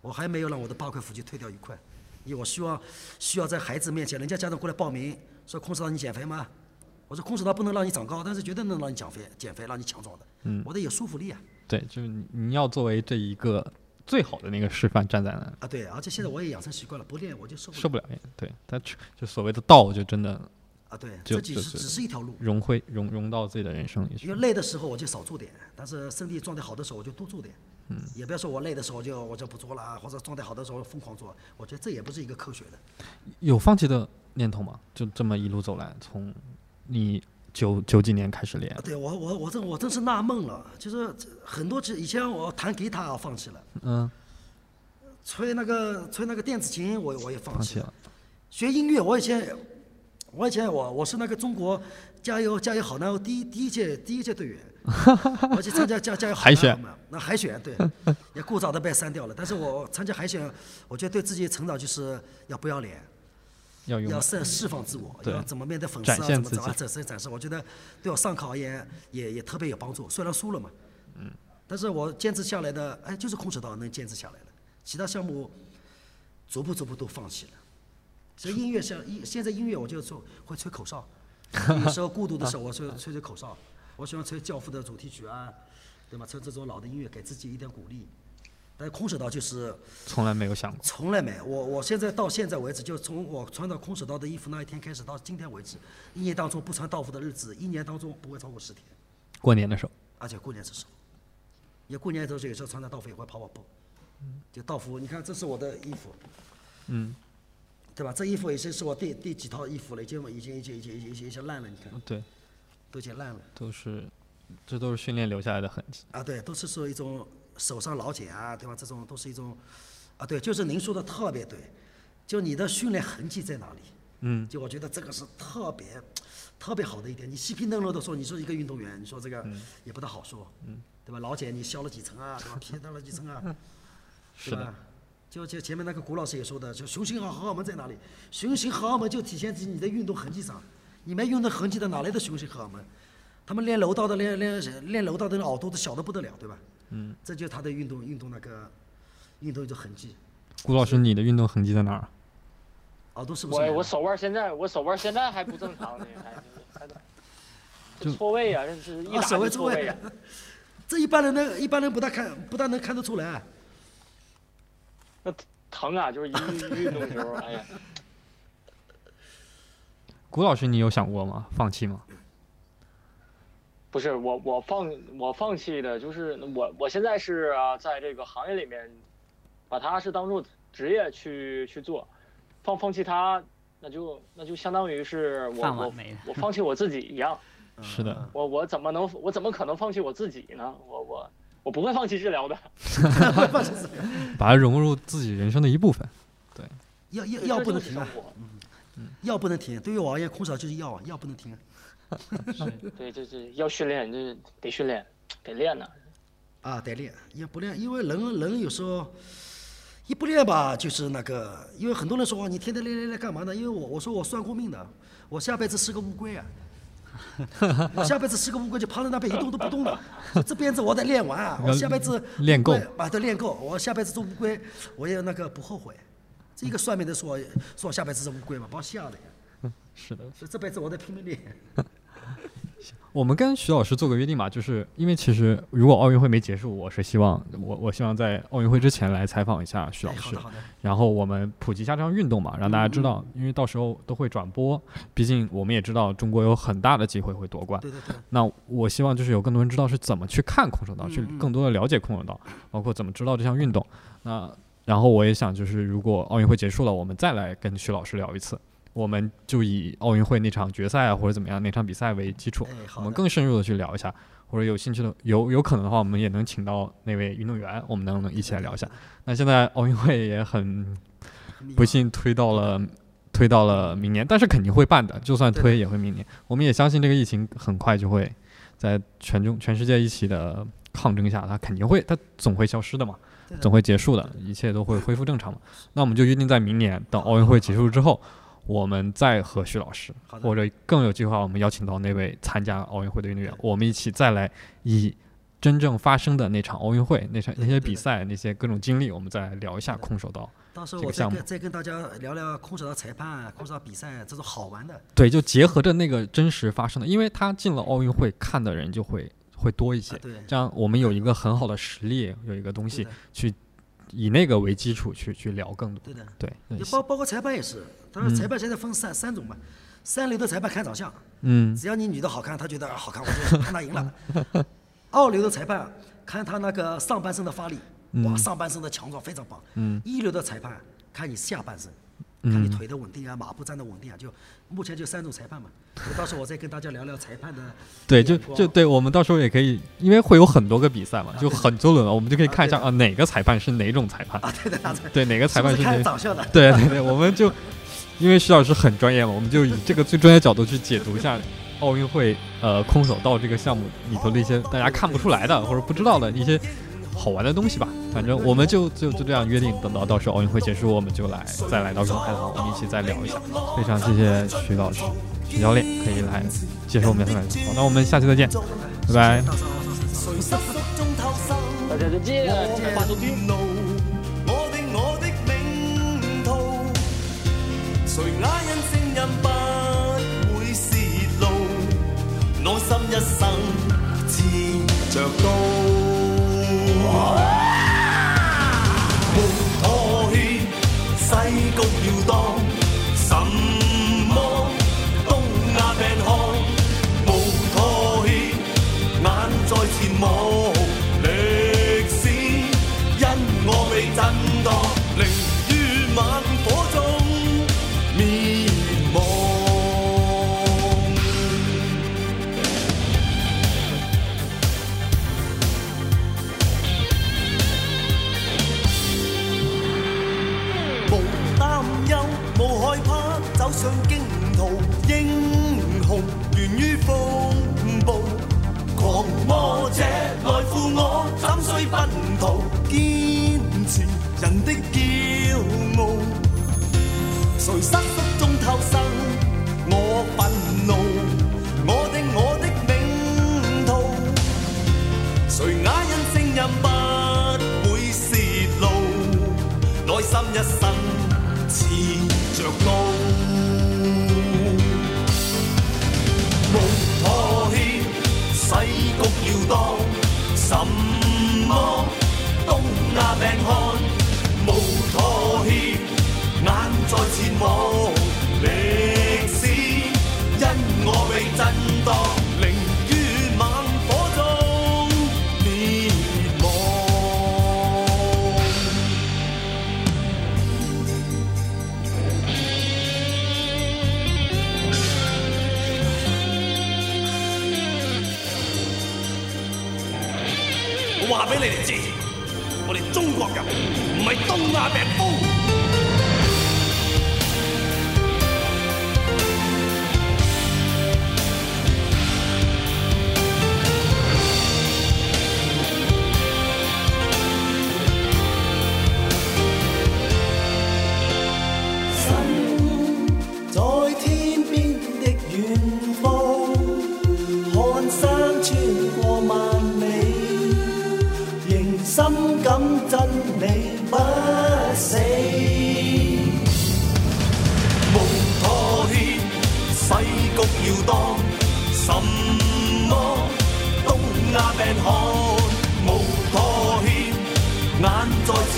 S2: 我还没有让我的八块腹肌退掉一块，因为我希望需要在孩子面前，人家家长过来报名说控制到你减肥吗？我说控制到不能让你长高，但是绝对能让你减肥，减肥让你强壮的，
S4: 嗯
S2: 我得有说服力啊。
S4: 对，就是你你要作为这一个最好的那个示范站在那，
S2: 啊，对，而且现在我也养成习惯了，不练我就受不了。
S4: 受不了。对他就所谓的道，就真的
S2: 啊，对，
S4: 就
S2: 这只
S4: 是
S2: 只是一条路。
S4: 融会融融到自己的人生里去
S2: 因为。累的时候我就少做点，但是身体状态好的时候我就多做点。嗯，也不要说我累的时候就我就不做了，或者状态好的时候疯狂做，我觉得这也不是一个科学的。
S4: 有放弃的念头吗？就这么一路走来，从你九九几年开始练？
S2: 啊，，对我我我真我真是纳闷了，就是很多以前我弹吉他放弃了，
S4: 嗯，
S2: 吹那个吹那个电子琴我我也放弃了，
S4: 放弃了，
S2: 学音乐我以前我以前我我是那个中国加油加油好男儿第一第一届第一届队员，我去参加加加油好
S4: 海选
S2: 嘛，那海选对，也过早的被删掉了，但是我参加海选，我觉得对自己成长就是要不要脸。
S4: 要用
S2: 要释释放自我，要怎么面对粉丝啊，怎么怎么展示展示，我觉得对我上考也也也特别有帮助。虽然输了嘛，嗯，但是我坚持下来的，哎，就是空手道能坚持下来的，其他项目逐步逐步都放弃了。所以音乐像音现在音乐我就说会吹口哨，有时候孤独的时候我吹吹吹口哨，我喜欢吹《教父》的主题曲啊，对吗？吹这种老的音乐给自己一点鼓励。但是空手道就是
S4: 从来没有想过。
S2: 从来没，我我现在到现在为止，就从我穿到空手道的衣服那一天开始到今天为止，一年当中不穿道服的日子，一年当中不会超过十天，
S4: 过年的时候，
S2: 而且过年的时候，也过年的时候有时候穿着道服也会跑跑步，就道服，你看这是我的衣服，
S4: 嗯，
S2: 对吧？这衣服已经是我第第几套衣服了，已经已经已经已经已经已经已经烂了，你看
S4: 对，
S2: 都已经烂了
S4: 都是，这都是训练留下来的痕迹。
S2: 啊，对，都是说一种手上老茧啊，对吧？这种都是一种啊，对，就是您说的特别对，就你的训练痕迹在哪里？
S4: 嗯，
S2: 就我觉得这个是特别特别好的一点。你细皮嫩肉的说，你说一个运动员，你说这个也不大好说，嗯，对吧？老茧你削了几层啊，对吧？皮掉了几层啊，
S4: 是
S2: 吧？就就前面那个古老师也说的，就雄性荷荷尔蒙在哪里？雄性荷尔蒙就体现在你的运动痕迹上，你没用的痕迹的哪来的雄性荷尔蒙？他们练柔道的练练练柔道的那耳朵都小的不得了，对吧？嗯，这就是他的运动运动那个运动的痕迹。
S4: 谷老师，你的运动痕迹在哪儿？
S2: 耳朵是不是？
S6: 我我手腕现在我手腕现在还不正常呢，还还这错位啊，这是一
S2: 啊，
S6: 打
S2: 手位错位
S6: 就错位啊。，
S2: 这一般人呢，一般人不大看，不大能看得出来。
S6: 那疼啊，就是一运运动的时候，哎呀，
S4: 谷老师，你有想过吗？放弃吗？
S6: 不是我我放我放弃的，就是我我现在是啊，在这个行业里面，把它是当做职业去去做，放放弃它，那就那就相当于是我我我放弃我自己一样，
S4: 是的，
S6: 我我怎么能我怎么可能放弃我自己呢？我我我不会放弃治疗的，
S4: 把它融入自己人生的一部分。
S2: 对，要
S6: 要
S2: 要不能停啊，
S6: 就是生活
S2: 药不能停。对于我而言，空手就是药，药不能停。
S6: 对，就是要训练，就是得训练，得练呢。
S2: 啊，得练，也不练，因为人人有时候一不练吧，就是那个，因为很多人说你天天练练练干嘛呢？因为我我说我算过命的，我下辈子是个乌龟啊，我下辈子是个乌龟，就趴在那边一动都不动了。这辈子我得练完啊，我下辈子
S4: 练够
S2: 乌龟啊，得练够，我下辈子做乌龟，我也那个不后悔。这个算命的说说我下辈子是乌龟嘛，把我吓的呀。
S4: 是的，
S2: 所以这辈子我得拼命练。
S4: 我们跟徐老师做个约定吧，就是因为其实如果奥运会没结束，我是希望我我希望在奥运会之前来采访一下徐老师然后我们普及一下这项运动嘛，让大家知道，因为到时候都会转播，毕竟我们也知道中国有很大的机会会夺冠。
S2: 对对对。
S4: 那我希望就是有更多人知道是怎么去看空手道，去更多的了解空手道，包括怎么知道这项运动。那然后我也想就是如果奥运会结束了，我们再来跟徐老师聊一次。我们就以奥运会那场决赛啊，或者怎么样那场比赛为基础，
S2: 哎，
S4: 我们。更深入的去聊一下，或者有兴趣的有有可能的话，我们也能请到那位运动员，我们能不能一起来聊一下。那现在奥运会也很不幸推到了推到了明年，但是肯定会办的，就算推也会明年。我们也相信这个疫情很快就会在全中全世界一起的抗争下，它肯定会它总会消失的嘛，总会结束的，一切都会 恢复正常嘛。那我们就约定在明年等奥运会结束之后。我们再和徐老师，或者更有计划，我们邀请到那位参加奥运会的运动员，我们一起再来以真正发生的那场奥运会、那场那些比赛、那些各种经历，我们再来聊一下空手道。
S2: 到时候
S4: 这个项目
S2: 我再跟再跟大家聊聊空手道裁判、空手道比赛这种好玩的。
S4: 对，就结合着那个真实发生的，因为他进了奥运会，看的人就会会多一些
S2: 啊，。对，
S4: 这样我们有一个很好的实力，有一个东西去以那个为基础去去聊更多。
S2: 对的。
S4: 对，对
S2: 包包括裁判也是，他说裁判现在分三三种嘛，三流的裁判看长相，
S4: 嗯
S2: 只要你女的好看，他觉得啊好看，我就看他赢了。二流的裁判看他那个上半身的发力，哇，上半身的强壮非常棒。
S4: 嗯
S2: 一流的裁判看你下半身，
S4: 嗯
S2: 看你腿的稳定啊，马步站的稳定啊，就目前就三种裁判嘛。我到时候我再跟大家聊聊裁判的
S4: 对，就就对，我们到时候也可以，因为会有很多个比赛嘛，就很多轮，我们就可以看一下
S2: 啊
S4: 哪个裁判是哪种裁判，
S2: 啊，对
S4: 对，哪个裁判
S2: 是
S4: 哪
S2: 看长相的。
S4: 对对对，我们就因为徐老师很专业嘛，我们就以这个最专业角度去解读一下奥运会呃空手道这个项目里头的一些大家看不出来的或者不知道的一些好玩的东西吧。反正我们就就就这样约定，等到到时候奥运会结束，我们就来再来到永海，我们一起再聊一下。非常谢谢徐老师、徐教练可以来接受我们的采访。好，那我们下期再见，拜拜。
S6: 大家再见，
S1: 我，心一生持着。無妥协，世局摇荡，什么东亚病漢，無妥协。眼在前望，风暴。狂魔者來赴我，斬碎奔逃，堅持人的驕傲。誰失足中偷生？我憤怒，我的我的命途。誰啞忍声音不會泄露？內心一生持着刀。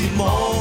S1: 寂寞。